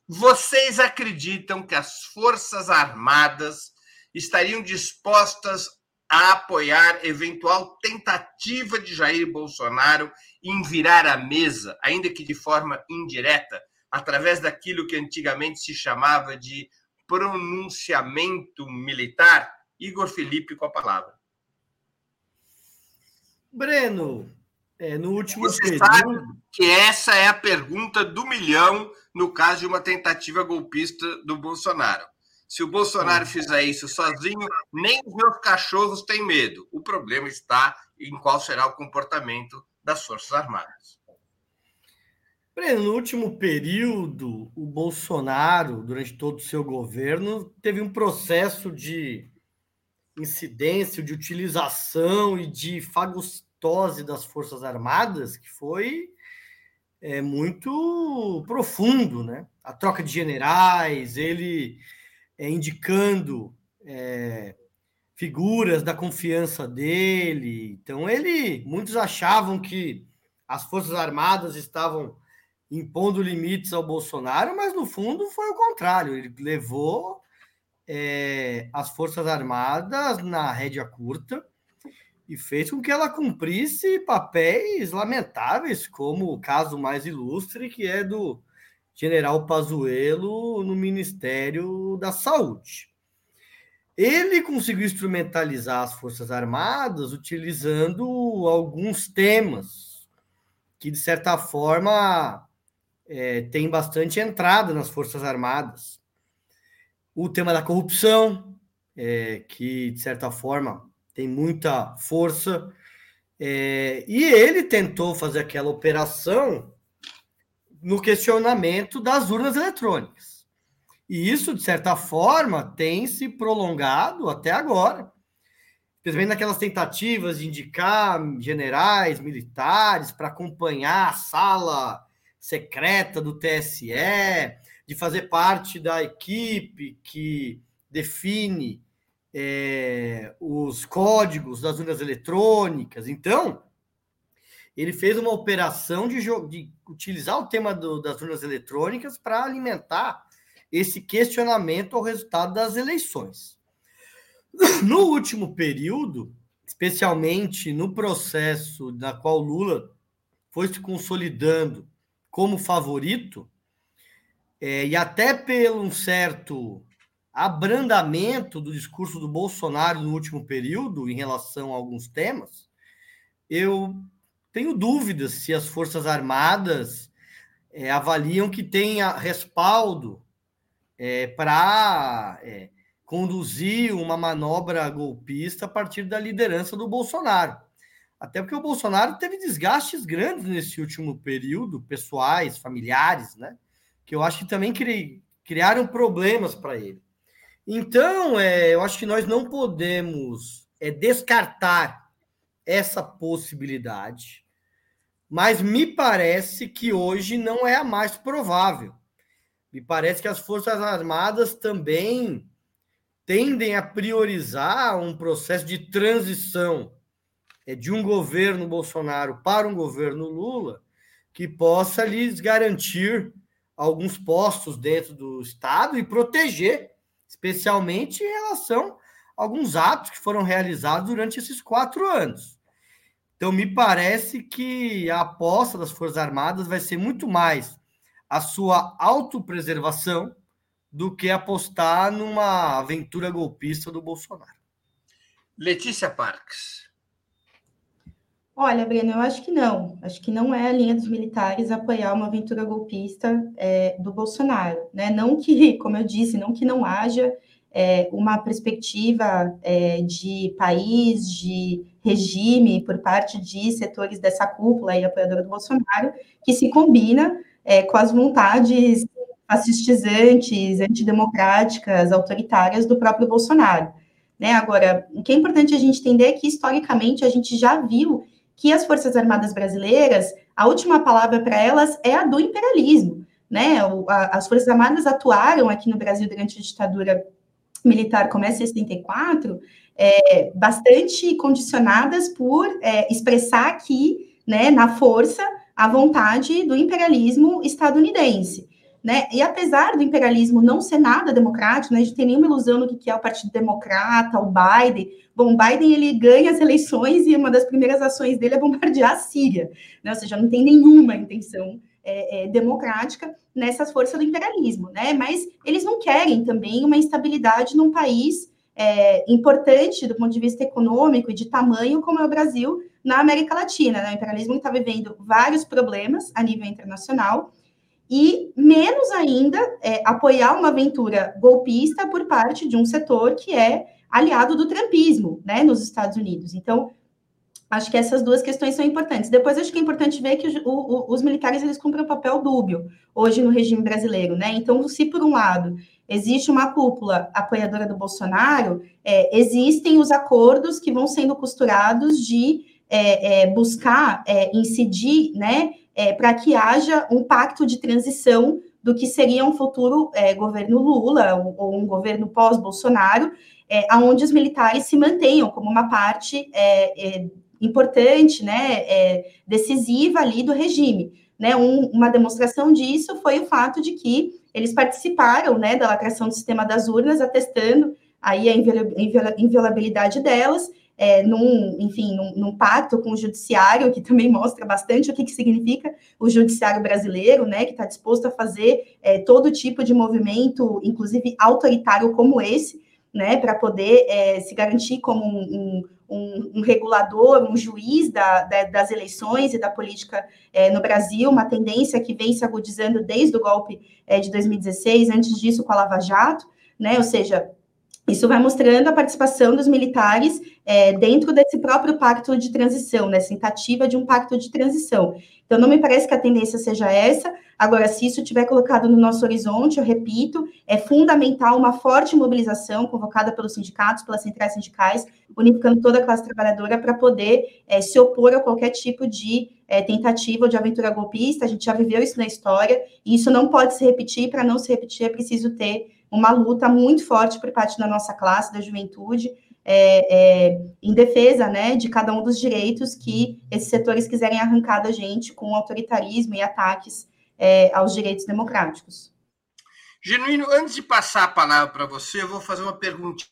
Vocês acreditam que as Forças Armadas estariam dispostas a apoiar eventual tentativa de Jair Bolsonaro em virar a mesa, ainda que de forma indireta, através daquilo que antigamente se chamava de pronunciamento militar? Igor Felipe com a palavra. Breno, é, no último Você período... sabe que essa é a pergunta do milhão no caso de uma tentativa golpista do Bolsonaro. Se o Bolsonaro fizer isso sozinho, nem os meus cachorros têm medo. O problema está em qual será o comportamento das Forças Armadas. Breno, no último período, o Bolsonaro, durante todo o seu governo, teve um processo de incidência, de utilização e de fagostose das Forças Armadas que foi é, muito profundo, né? A troca de generais, ele é, indicando é, figuras da confiança dele. Então, ele, muitos achavam que as Forças Armadas estavam impondo limites ao Bolsonaro, mas no fundo foi o contrário. Ele levou é, as Forças Armadas na rédea curta e fez com que ela cumprisse papéis lamentáveis, como o caso mais ilustre, que é do general Pazuello no Ministério da Saúde. Ele conseguiu instrumentalizar as Forças Armadas utilizando alguns temas que, de certa forma, é, bastante entrada nas Forças Armadas. O tema da corrupção, é, que, de certa forma, tem muita força. É, e ele tentou fazer aquela operação no questionamento das urnas eletrônicas. E isso, de certa forma, tem se prolongado até agora, principalmente naquelas tentativas de indicar generais, militares para acompanhar a sala secreta do TSE, de fazer parte da equipe que define é, os códigos das urnas eletrônicas. Então, ele fez uma operação de, de utilizar o tema do, das urnas eletrônicas para alimentar esse questionamento ao resultado das eleições. [clears throat] No último período, especialmente no processo na qual Lula foi se consolidando como favorito, é, e até pelo um certo abrandamento do discurso do Bolsonaro no último período em relação a alguns temas, eu tenho dúvidas se as Forças Armadas é, avaliam que tenha respaldo é, para é, conduzir uma manobra golpista a partir da liderança do Bolsonaro. Até porque o Bolsonaro teve desgastes grandes nesse último período, pessoais, familiares, né? Que eu acho que também cri, criaram problemas para ele. Então, é, eu acho que nós não podemos é, descartar essa possibilidade mas me parece que hoje não é a mais provável. Me parece que as Forças Armadas também tendem a priorizar um processo de transição é, de um governo Bolsonaro para um governo Lula que possa lhes garantir alguns postos dentro do Estado e proteger, especialmente em relação alguns atos que foram realizados durante esses quatro anos. Então, me parece que a aposta das Forças Armadas vai ser muito mais a sua autopreservação do que apostar numa aventura golpista do Bolsonaro. Letícia Parques. Olha, Breno, eu acho que não. Acho que não é a linha dos militares apoiar uma aventura golpista é, do Bolsonaro. Né? Não que, [laughs] como eu disse, não que não haja é, uma perspectiva é, de país, de regime por parte de setores dessa cúpula e apoiadora do Bolsonaro, que se combina é, com as vontades fascistizantes, antidemocráticas, autoritárias do próprio Bolsonaro. Né? Agora, o que é importante a gente entender é que, historicamente, a gente já viu que as Forças Armadas brasileiras, a última palavra para elas é a do imperialismo. Né? as Forças Armadas atuaram aqui no Brasil durante a ditadura militar, como é 64, é, bastante condicionadas por é, expressar aqui, né, na força, a vontade do imperialismo estadunidense. Né? E apesar do imperialismo não ser nada democrático, né, a gente tem nenhuma ilusão no que é o Partido Democrata, o Biden. Bom, o Biden ele ganha as eleições e uma das primeiras ações dele é bombardear a Síria, né? ou seja, não tem nenhuma intenção é, é, democrática nessas forças do imperialismo, né? Mas eles não querem também uma instabilidade num país é, importante do ponto de vista econômico e de tamanho como é o Brasil na América Latina. Né? O imperialismo está vivendo vários problemas a nível internacional e menos ainda é, apoiar uma aventura golpista por parte de um setor que é aliado do trumpismo, né, nos Estados Unidos. Então, acho que essas duas questões são importantes. Depois, acho que é importante ver que o, o, os militares eles cumprem um papel dúbio hoje no regime brasileiro, né? Então, se por um lado existe uma cúpula apoiadora do Bolsonaro, é, existem os acordos que vão sendo costurados de é, é, buscar é, incidir, né? É, para que haja um pacto de transição do que seria um futuro é, governo Lula ou, ou um governo pós-Bolsonaro, é, onde os militares se mantenham como uma parte é, é importante, né, é, decisiva ali do regime. Né, um, uma demonstração disso foi o fato de que eles participaram né, da lacração do sistema das urnas, atestando aí a inviolabilidade delas, é, num, enfim, num, num, pacto com o judiciário, que também mostra bastante o que, que significa o judiciário brasileiro, né, que está disposto a fazer é, todo tipo de movimento, inclusive autoritário como esse, né, para poder é, se garantir como um, um, um, regulador, um juiz da, da, das eleições e da política é, no Brasil, uma tendência que vem se agudizando desde o golpe é, de 2016, antes disso com a Lava Jato, né, ou seja, isso vai mostrando a participação dos militares é, dentro desse próprio pacto de transição, nessa né, tentativa de um pacto de transição. Então, não me parece que a tendência seja essa. Agora, se isso estiver colocado no nosso horizonte, eu repito, é fundamental uma forte mobilização convocada pelos sindicatos, pelas centrais sindicais, unificando toda a classe trabalhadora para poder é, se opor a qualquer tipo de é, tentativa de aventura golpista. A gente já viveu isso na história, e isso não pode se repetir. Para não se repetir, é preciso ter uma luta muito forte por parte da nossa classe, da juventude, é, é, em defesa né, de cada um dos direitos que esses setores quiserem arrancar da gente com autoritarismo e ataques é, aos direitos democráticos. Genuíno, antes de passar a palavra para você, eu vou fazer uma perguntinha.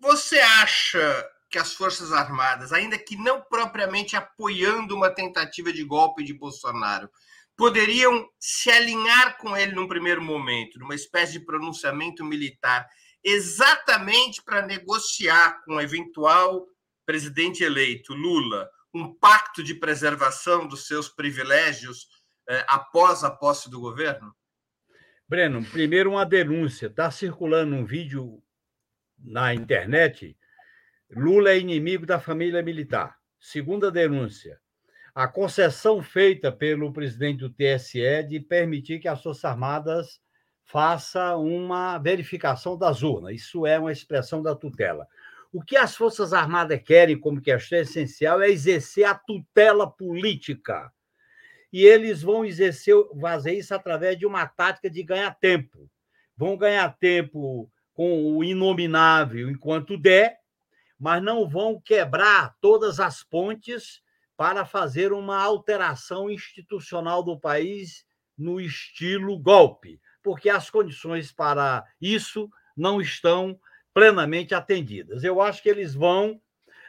Você acha que as Forças Armadas, ainda que não propriamente apoiando uma tentativa de golpe de Bolsonaro, poderiam se alinhar com ele num primeiro momento, numa espécie de pronunciamento militar, exatamente para negociar com o eventual presidente eleito Lula um pacto de preservação dos seus privilégios eh, após a posse do governo? Breno, primeiro uma denúncia. Está circulando um vídeo na internet. Lula é inimigo da família militar. Segunda denúncia a concessão feita pelo presidente do TSE de permitir que as Forças Armadas faça uma verificação das urnas. Isso é uma expressão da tutela. O que as Forças Armadas querem como questão essencial é exercer a tutela política. E eles vão exercer, fazer isso através de uma tática de ganhar tempo. Vão ganhar tempo com o inominável enquanto der, mas não vão quebrar todas as pontes para fazer uma alteração institucional do país no estilo golpe, porque as condições para isso não estão plenamente atendidas. Eu acho que eles vão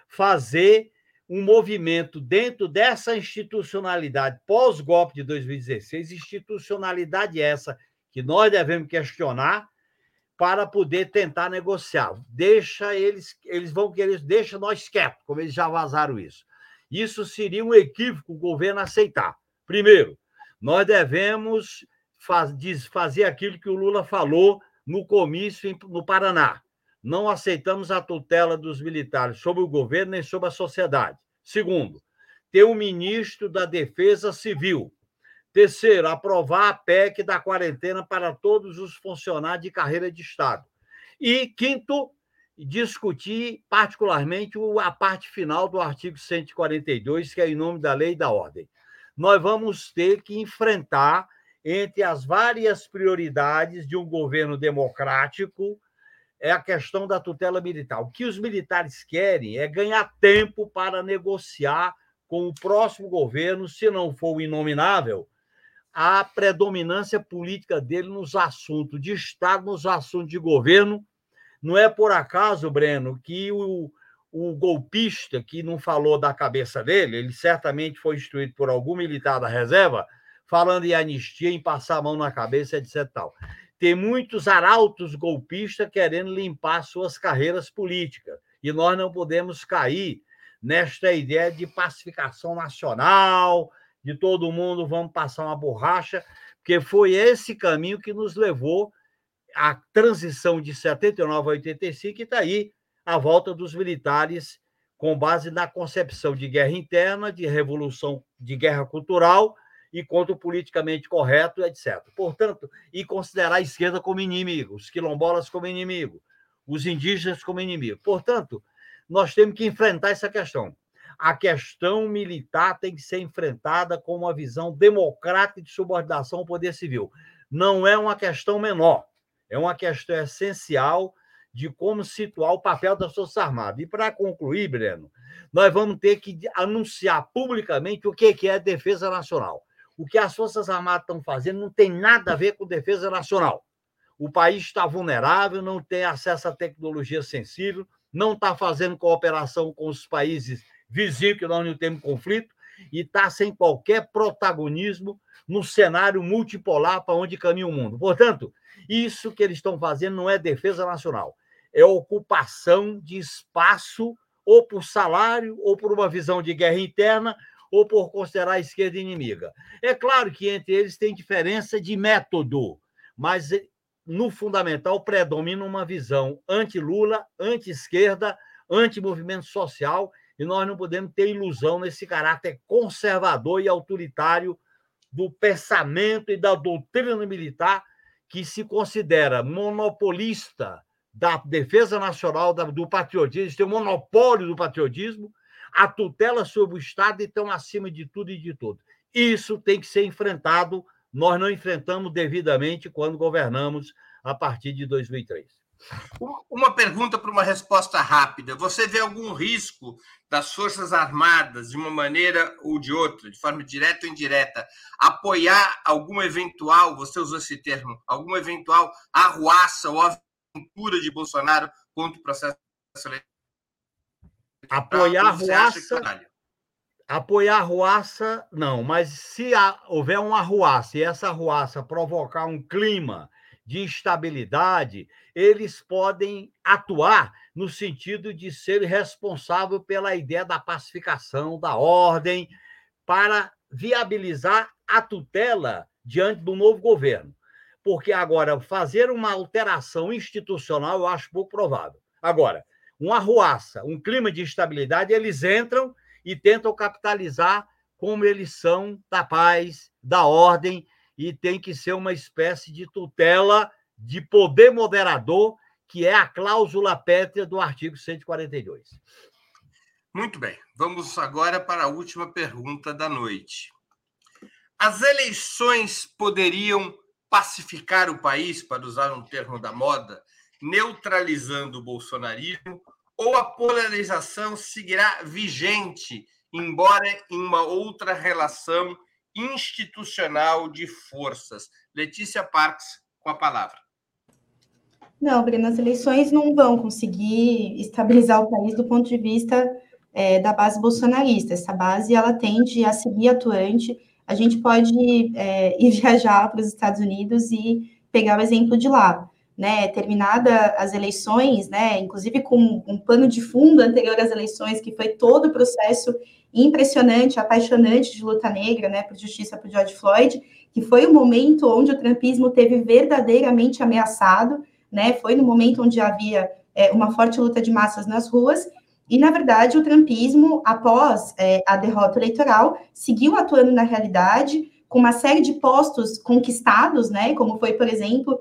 fazer um movimento dentro dessa institucionalidade pós-golpe de 2016, institucionalidade essa que nós devemos questionar para poder tentar negociar. Deixa eles, eles vão querer, deixa nós quietos, como eles já vazaram isso. Isso seria um equívoco o governo aceitar. Primeiro, nós devemos fazer aquilo que o Lula falou no comício no Paraná. Não aceitamos a tutela dos militares sobre o governo nem sobre a sociedade. Segundo, ter um ministro da Defesa Civil. Terceiro, aprovar a PEC da quarentena para todos os funcionários de carreira de Estado. E quinto, discutir particularmente a parte final do artigo 142, que é em nome da lei e da ordem. Nós vamos ter que enfrentar entre as várias prioridades de um governo democrático é a questão da tutela militar. O que os militares querem é ganhar tempo para negociar com o próximo governo, se não for o inominável, a predominância política dele nos assuntos de Estado, nos assuntos de governo. Não é por acaso, Breno, que o, o golpista que não falou da cabeça dele, ele certamente foi instruído por algum militar da reserva, falando em anistia, em passar a mão na cabeça, etc. Tal. Tem muitos arautos golpistas querendo limpar suas carreiras políticas. E nós não podemos cair nesta ideia de pacificação nacional, de todo mundo vamos passar uma borracha, porque foi esse caminho que nos levou à transição de 79 a 85, e está aí a volta dos militares com base na concepção de guerra interna, de revolução, de guerra cultural e contra o politicamente correto, etc. Portanto, e considerar a esquerda como inimigo, os quilombolas como inimigo, os indígenas como inimigo. Portanto, nós temos que enfrentar essa questão. A questão militar tem que ser enfrentada com uma visão democrática de subordinação ao poder civil. Não é uma questão menor, é uma questão essencial de como situar o papel das Forças Armadas. E para concluir, Breno, nós vamos ter que anunciar publicamente o que é defesa nacional. O que as Forças Armadas estão fazendo não tem nada a ver com defesa nacional. O país está vulnerável, não tem acesso à tecnologia sensível, não está fazendo cooperação com os países vizinhos, que nós não temos conflito, e está sem qualquer protagonismo no cenário multipolar para onde caminha o mundo. Portanto, isso que eles estão fazendo não é defesa nacional, é ocupação de espaço, ou por salário, ou por uma visão de guerra interna, ou por considerar a esquerda inimiga. É claro que entre eles tem diferença de método, mas eh, no fundamental predomina uma visão anti-Lula, anti-esquerda, anti-movimento social, e nós não podemos ter ilusão nesse caráter conservador e autoritário do pensamento e da doutrina militar que se considera monopolista da defesa nacional, do patriotismo, tem um monopólio do patriotismo, a tutela sobre o Estado estão acima de tudo e de tudo. Isso tem que ser enfrentado. Nós não enfrentamos devidamente quando governamos a partir de 2003. Uma pergunta para uma resposta rápida. Você vê algum risco das Forças Armadas, de uma maneira ou de outra, de forma direta ou indireta, apoiar alguma eventual, você usou esse termo, alguma eventual arruaça ou aventura de Bolsonaro contra o processo eleitoral? Apoiar a ruaça. Apoiar a ruaça, não, mas se houver uma ruaça e essa ruaça provocar um clima de instabilidade, eles podem atuar no sentido de ser responsável pela ideia da pacificação, da ordem, para viabilizar a tutela diante do novo governo. Porque agora, fazer uma alteração institucional eu acho pouco provável. Agora, uma arruaça, um clima de instabilidade, eles entram e tentam capitalizar como eles são da paz, da ordem, e tem que ser uma espécie de tutela de poder moderador, que é a cláusula pétrea do artigo 142. Muito bem, vamos agora para a última pergunta da noite. As eleições poderiam pacificar o país, para usar um termo da moda, neutralizando o bolsonarismo, ou a polarização seguirá vigente, embora em uma outra relação institucional de forças? Letícia Parks, com a palavra. Não, Breno, as eleições não vão conseguir estabilizar o país do ponto de vista é, da base bolsonarista. Essa base ela tende a seguir atuante. A gente pode é, [laughs] ir viajar para os Estados Unidos e pegar o exemplo de lá. Né, terminada as eleições, né, inclusive com um pano de fundo anterior às eleições, que foi todo o processo impressionante, apaixonante de luta negra, né, por justiça para George Floyd, que foi o momento onde o trumpismo teve verdadeiramente ameaçado, né, foi no momento onde havia é, uma forte luta de massas nas ruas, e, na verdade, o trumpismo, após é, a derrota eleitoral, seguiu atuando na realidade, com uma série de postos conquistados, né, como foi, por exemplo,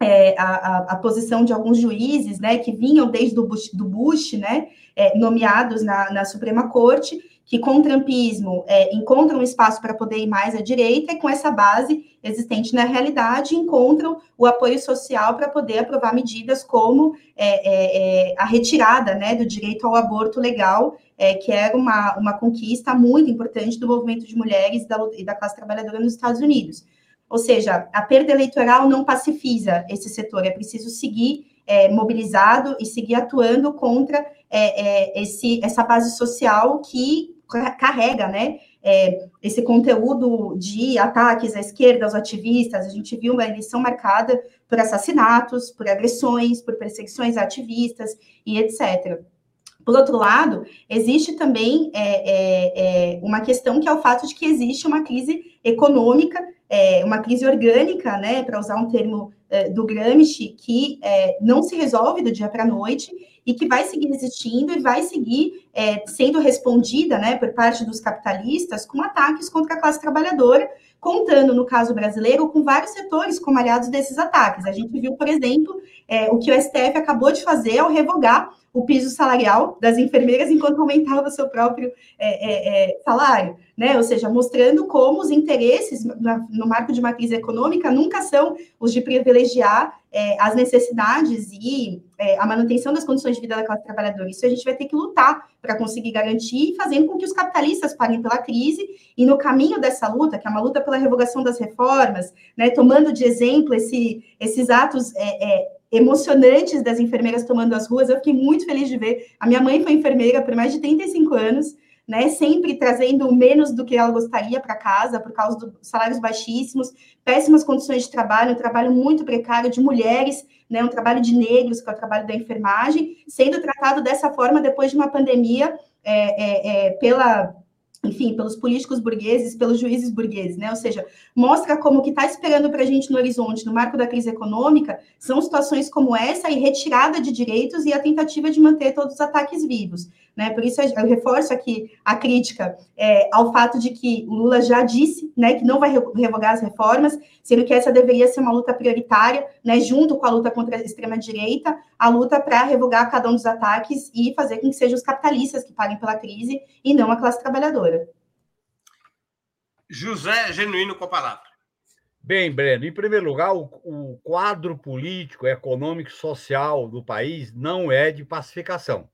é, a, a, a, posição de alguns juízes, né, que vinham desde o Bush, do Bush, né, é, nomeados na, na Suprema Corte, que com o trumpismo é, encontram espaço para poder ir mais à direita e com essa base existente na realidade encontram o apoio social para poder aprovar medidas como é, é, é, a retirada né, do direito ao aborto legal, que era uma, uma conquista muito importante do movimento de mulheres e da, e da classe trabalhadora nos Estados Unidos. Ou seja, a perda eleitoral não pacifiza esse setor, é preciso seguir é, mobilizado e seguir atuando contra é, é, esse, essa base social que carrega, né, é, esse conteúdo de ataques à esquerda, aos ativistas. A gente viu uma eleição marcada por assassinatos, por agressões, por perseguições a ativistas e etc. Por outro lado, existe também é, é, é, uma questão que é o fato de que existe uma crise econômica, é, uma crise orgânica, né, para usar um termo é, do Gramsci, que é, não se resolve do dia para a noite e que vai seguir existindo e vai seguir sendo respondida né, por parte dos capitalistas com ataques contra a classe trabalhadora, contando, no caso brasileiro, com vários setores como aliados desses ataques. A gente viu, por exemplo, é, o que o STF acabou de fazer ao revogar o piso salarial das enfermeiras enquanto aumentava seu próprio é, é, é, salário, né? Ou seja, mostrando como os interesses no marco de uma crise econômica nunca são os de privilegiar é, as necessidades e é, a manutenção das condições de vida da classe trabalhadora. Isso a gente vai ter que lutar para conseguir garantir, fazendo com que os capitalistas paguem pela crise e no caminho dessa luta, que é uma luta pela revogação das reformas, né, tomando de exemplo esse, esses atos é, emocionantes das enfermeiras tomando as ruas. Eu fiquei muito feliz de ver. A minha mãe foi enfermeira por mais de 35 anos, né? Sempre trazendo menos do que ela gostaria para casa por causa dos salários baixíssimos, péssimas condições de trabalho, um trabalho muito precário de mulheres, né? Um trabalho de negros, que é o trabalho da enfermagem, sendo tratado dessa forma depois de uma pandemia é, é, é, pela enfim, pelos políticos burgueses, pelos juízes burgueses, né? Ou seja, mostra como o que está esperando para a gente no horizonte, no marco da crise econômica, são situações como essa e retirada de direitos e a tentativa de manter todos os ataques vivos. Né? Por isso eu reforço aqui a crítica é, ao fato de que o Lula já disse né, que não vai revogar as reformas, sendo que essa deveria ser uma luta prioritária, né, junto com a luta contra a extrema-direita, a luta para revogar cada um dos ataques e fazer com que sejam os capitalistas que paguem pela crise e não a classe trabalhadora. José Genuíno com a palavra. Bem, Breno, em primeiro lugar, o, o quadro político, econômico e social do país não é de pacificação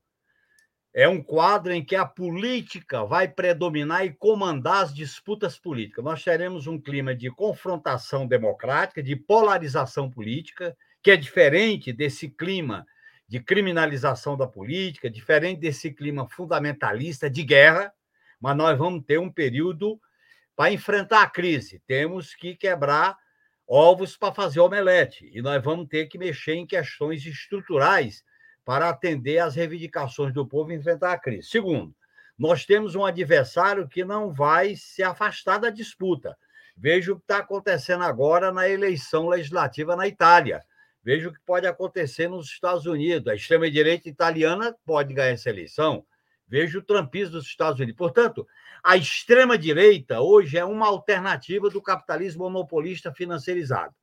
é um quadro em que a política vai predominar e comandar as disputas políticas. Nós teremos um clima de confrontação democrática, de polarização política, que é diferente desse clima de criminalização da política, diferente desse clima fundamentalista de guerra, mas nós vamos ter um período para enfrentar a crise. Temos que quebrar ovos para fazer omelete, e nós vamos ter que mexer em questões estruturais para atender às reivindicações do povo e enfrentar a crise. Segundo, nós temos um adversário que não vai se afastar da disputa. Veja o que está acontecendo agora na eleição legislativa na Itália. Veja o que pode acontecer nos Estados Unidos. A extrema-direita italiana pode ganhar essa eleição. Veja o trumpismo dos Estados Unidos. Portanto, a extrema-direita hoje é uma alternativa do capitalismo monopolista financiarizado.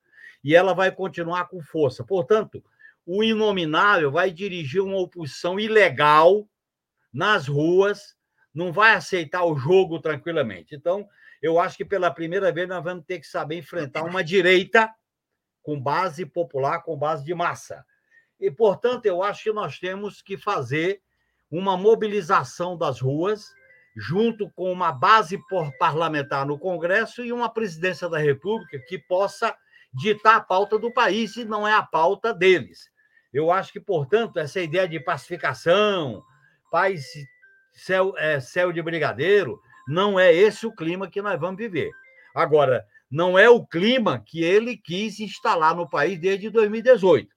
E ela vai continuar com força. Portanto, o inominável vai dirigir uma oposição ilegal nas ruas, não vai aceitar o jogo tranquilamente. Então, eu acho que pela primeira vez nós vamos ter que saber enfrentar uma direita com base popular, com base de massa. E, portanto, eu acho que nós temos que fazer uma mobilização das ruas, junto com uma base parlamentar no Congresso e uma presidência da República que possa ditar a pauta do país e não é a pauta deles. Eu acho que, portanto, essa ideia de pacificação, paz, céu, é, céu de brigadeiro, não é esse o clima que nós vamos viver. Agora, não é o clima que ele quis instalar no país desde 2018.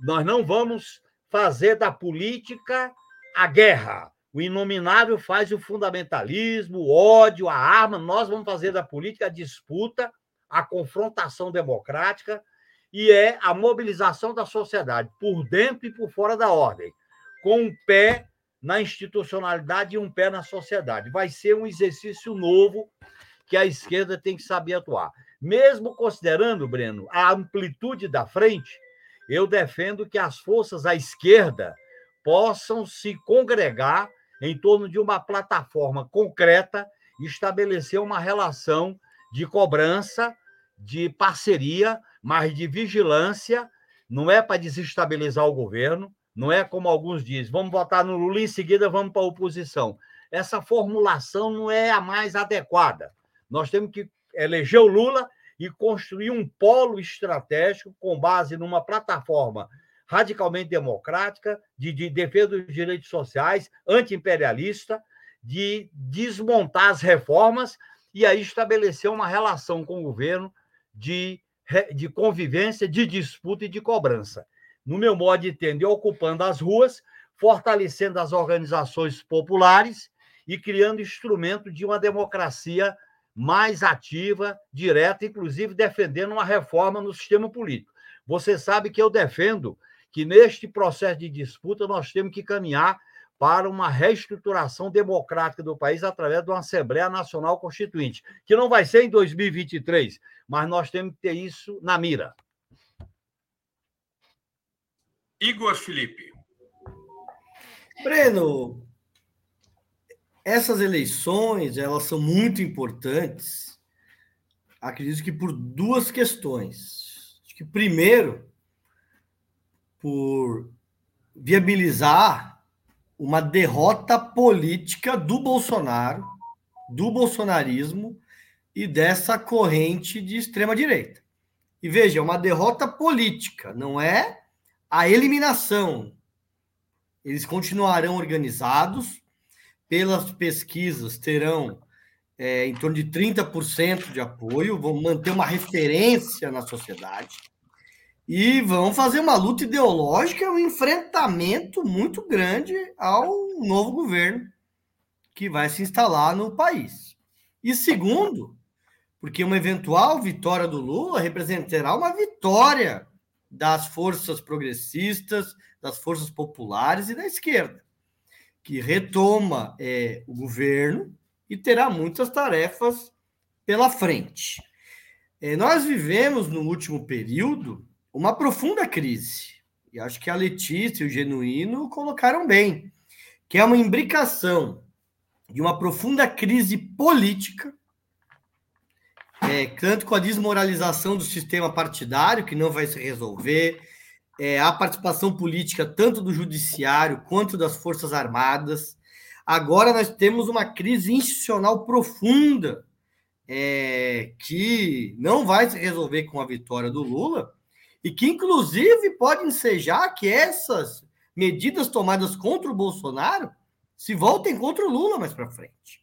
Nós não vamos fazer da política a guerra. O inominável faz o fundamentalismo, o ódio, a arma. Nós vamos fazer da política a disputa, a confrontação democrática e é a mobilização da sociedade por dentro e por fora da ordem, com um pé na institucionalidade e um pé na sociedade. Vai ser um exercício novo que a esquerda tem que saber atuar. Mesmo considerando, Breno, a amplitude da frente, eu defendo que as forças à esquerda possam se congregar em torno de uma plataforma concreta e estabelecer uma relação de cobrança, de parceria, mas de vigilância. Não é para desestabilizar o governo, não é como alguns dizem, vamos votar no Lula e em seguida vamos para a oposição. Essa formulação não é a mais adequada. Nós temos que eleger o Lula e construir um polo estratégico com base numa plataforma radicalmente democrática, de, de defesa dos direitos sociais, anti-imperialista, de desmontar as reformas e aí estabelecer uma relação com o governo de, de convivência, de disputa e de cobrança. No meu modo de entender, ocupando as ruas, fortalecendo as organizações populares e criando instrumento de uma democracia mais ativa, direta, inclusive defendendo uma reforma no sistema político. Você sabe que eu defendo que neste processo de disputa nós temos que caminhar para uma reestruturação democrática do país através de uma Assembleia Nacional Constituinte, que não vai ser em 2023, mas nós temos que ter isso na mira. Igor Felipe. Breno, essas eleições, elas são muito importantes, acredito que por duas questões. Acho que primeiro, por viabilizar uma derrota política do Bolsonaro, do bolsonarismo e dessa corrente de extrema direita. E veja, é uma derrota política, não é a eliminação. Eles continuarão organizados, pelas pesquisas, terão é, em torno de 30% de apoio, vão manter uma referência na sociedade e vão fazer uma luta ideológica, um enfrentamento muito grande ao novo governo que vai se instalar no país. E segundo, porque uma eventual vitória do Lula representará uma vitória das forças progressistas, das forças populares e da esquerda que retoma é, o governo e terá muitas tarefas pela frente. É, nós vivemos no último período uma profunda crise, e acho que a Letícia e o Genuíno colocaram bem, que é uma imbricação de uma profunda crise política, é, tanto com a desmoralização do sistema partidário, que não vai se resolver, é, a participação política tanto do judiciário quanto das Forças Armadas. Agora nós temos uma crise institucional profunda é, que não vai se resolver com a vitória do Lula e que, inclusive, pode ensejar que essas medidas tomadas contra o Bolsonaro se voltem contra o Lula mais para frente.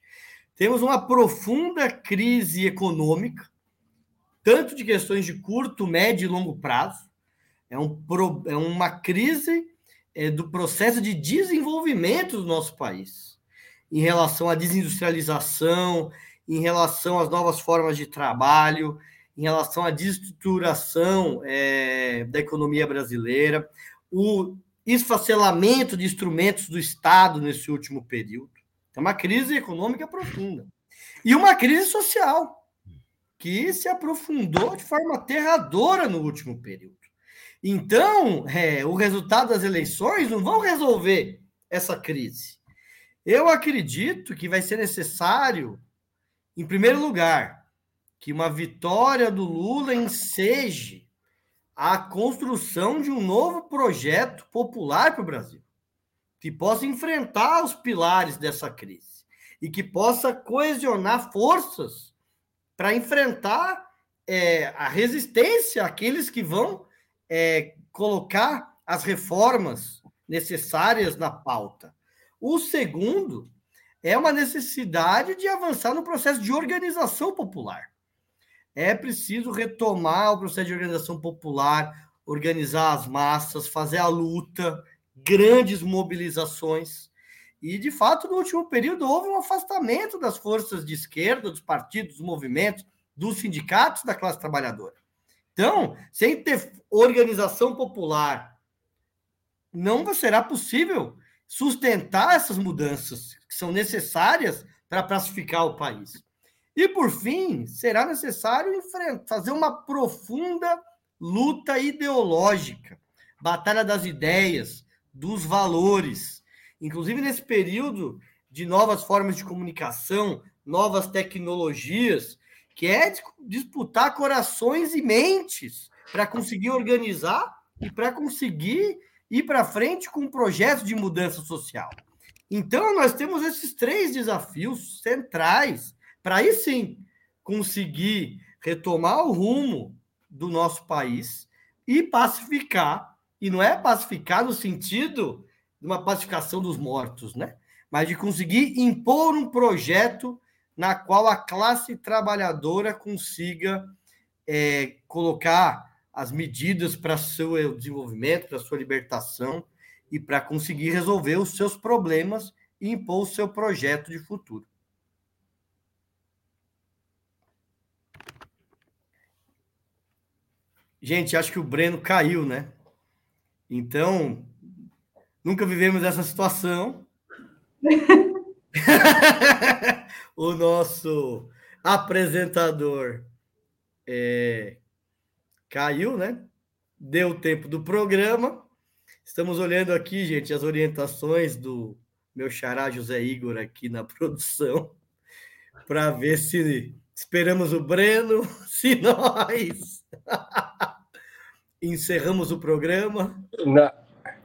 Temos uma profunda crise econômica, tanto de questões de curto, médio e longo prazo é, um, é uma crise é, do processo de desenvolvimento do nosso país, em relação à desindustrialização, em relação às novas formas de trabalho, em relação à desestruturação é, da economia brasileira, o esfacelamento de instrumentos do Estado nesse último período. É uma crise econômica profunda. E uma crise social, que se aprofundou de forma aterradora no último período. Então, é, o resultado das eleições não vão resolver essa crise. Eu acredito que vai ser necessário, em primeiro lugar, que uma vitória do Lula enseje a construção de um novo projeto popular para o Brasil, que possa enfrentar os pilares dessa crise e que possa coesionar forças para enfrentar é, a resistência àqueles que vão é, colocar as reformas necessárias na pauta. O segundo é uma necessidade de avançar no processo de organização popular. É preciso retomar o processo de organização popular, organizar as massas, fazer a luta, grandes mobilizações. E, de fato, no último período houve um afastamento das forças de esquerda, dos partidos, dos movimentos, dos sindicatos da classe trabalhadora. Então, sem ter organização popular, não será possível sustentar essas mudanças que são necessárias para pacificar o país. E, por fim, será necessário fazer uma profunda luta ideológica, batalha das ideias, dos valores. Inclusive, nesse período de novas formas de comunicação, novas tecnologias, que é disputar corações e mentes para conseguir organizar e para conseguir ir para frente com um projeto de mudança social. Então, nós temos esses três desafios centrais para aí sim conseguir retomar o rumo do nosso país e pacificar. E não é pacificar no sentido de uma pacificação dos mortos, né? Mas de conseguir impor um projeto na qual a classe trabalhadora consiga é, colocar as medidas para seu desenvolvimento, para sua libertação e para conseguir resolver os seus problemas e impor o seu projeto de futuro. Gente, acho que o Breno caiu, né? Então, nunca vivemos essa situação. [laughs] o nosso apresentador é, caiu, né? Deu o tempo do programa. Estamos olhando aqui, gente, as orientações do meu xará José Igor aqui na [laughs] produção, para ver se esperamos o Breno, [laughs] se nós encerramos o programa. Não.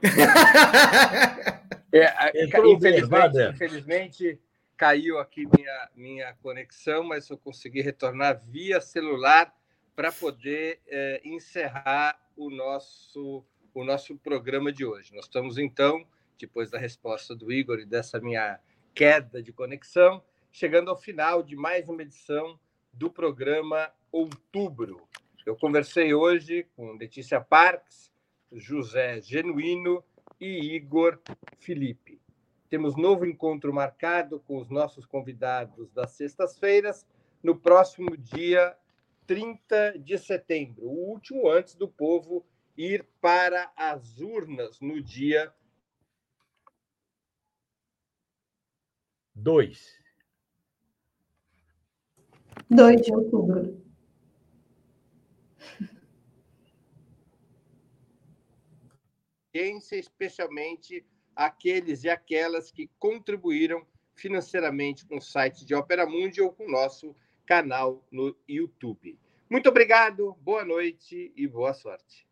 [laughs] é, infelizmente, infelizmente, caiu aqui minha, minha conexão, mas eu consegui retornar via celular para poder é, encerrar o nosso, o nosso programa de hoje. Nós estamos, então, depois da resposta do Igor e dessa minha queda de conexão, chegando ao final de mais uma edição do programa Outubro. Eu conversei hoje com Letícia Parques, José Genuíno e Igor Felipe. Temos novo encontro marcado com os nossos convidados das sextas-feiras, no próximo dia 30 de setembro, o último antes do povo ir para as urnas no dia 2. 2 de outubro. Especialmente aqueles e aquelas que contribuíram financeiramente com o site de Opera Mundi ou com o nosso canal no YouTube. Muito obrigado, boa noite e boa sorte.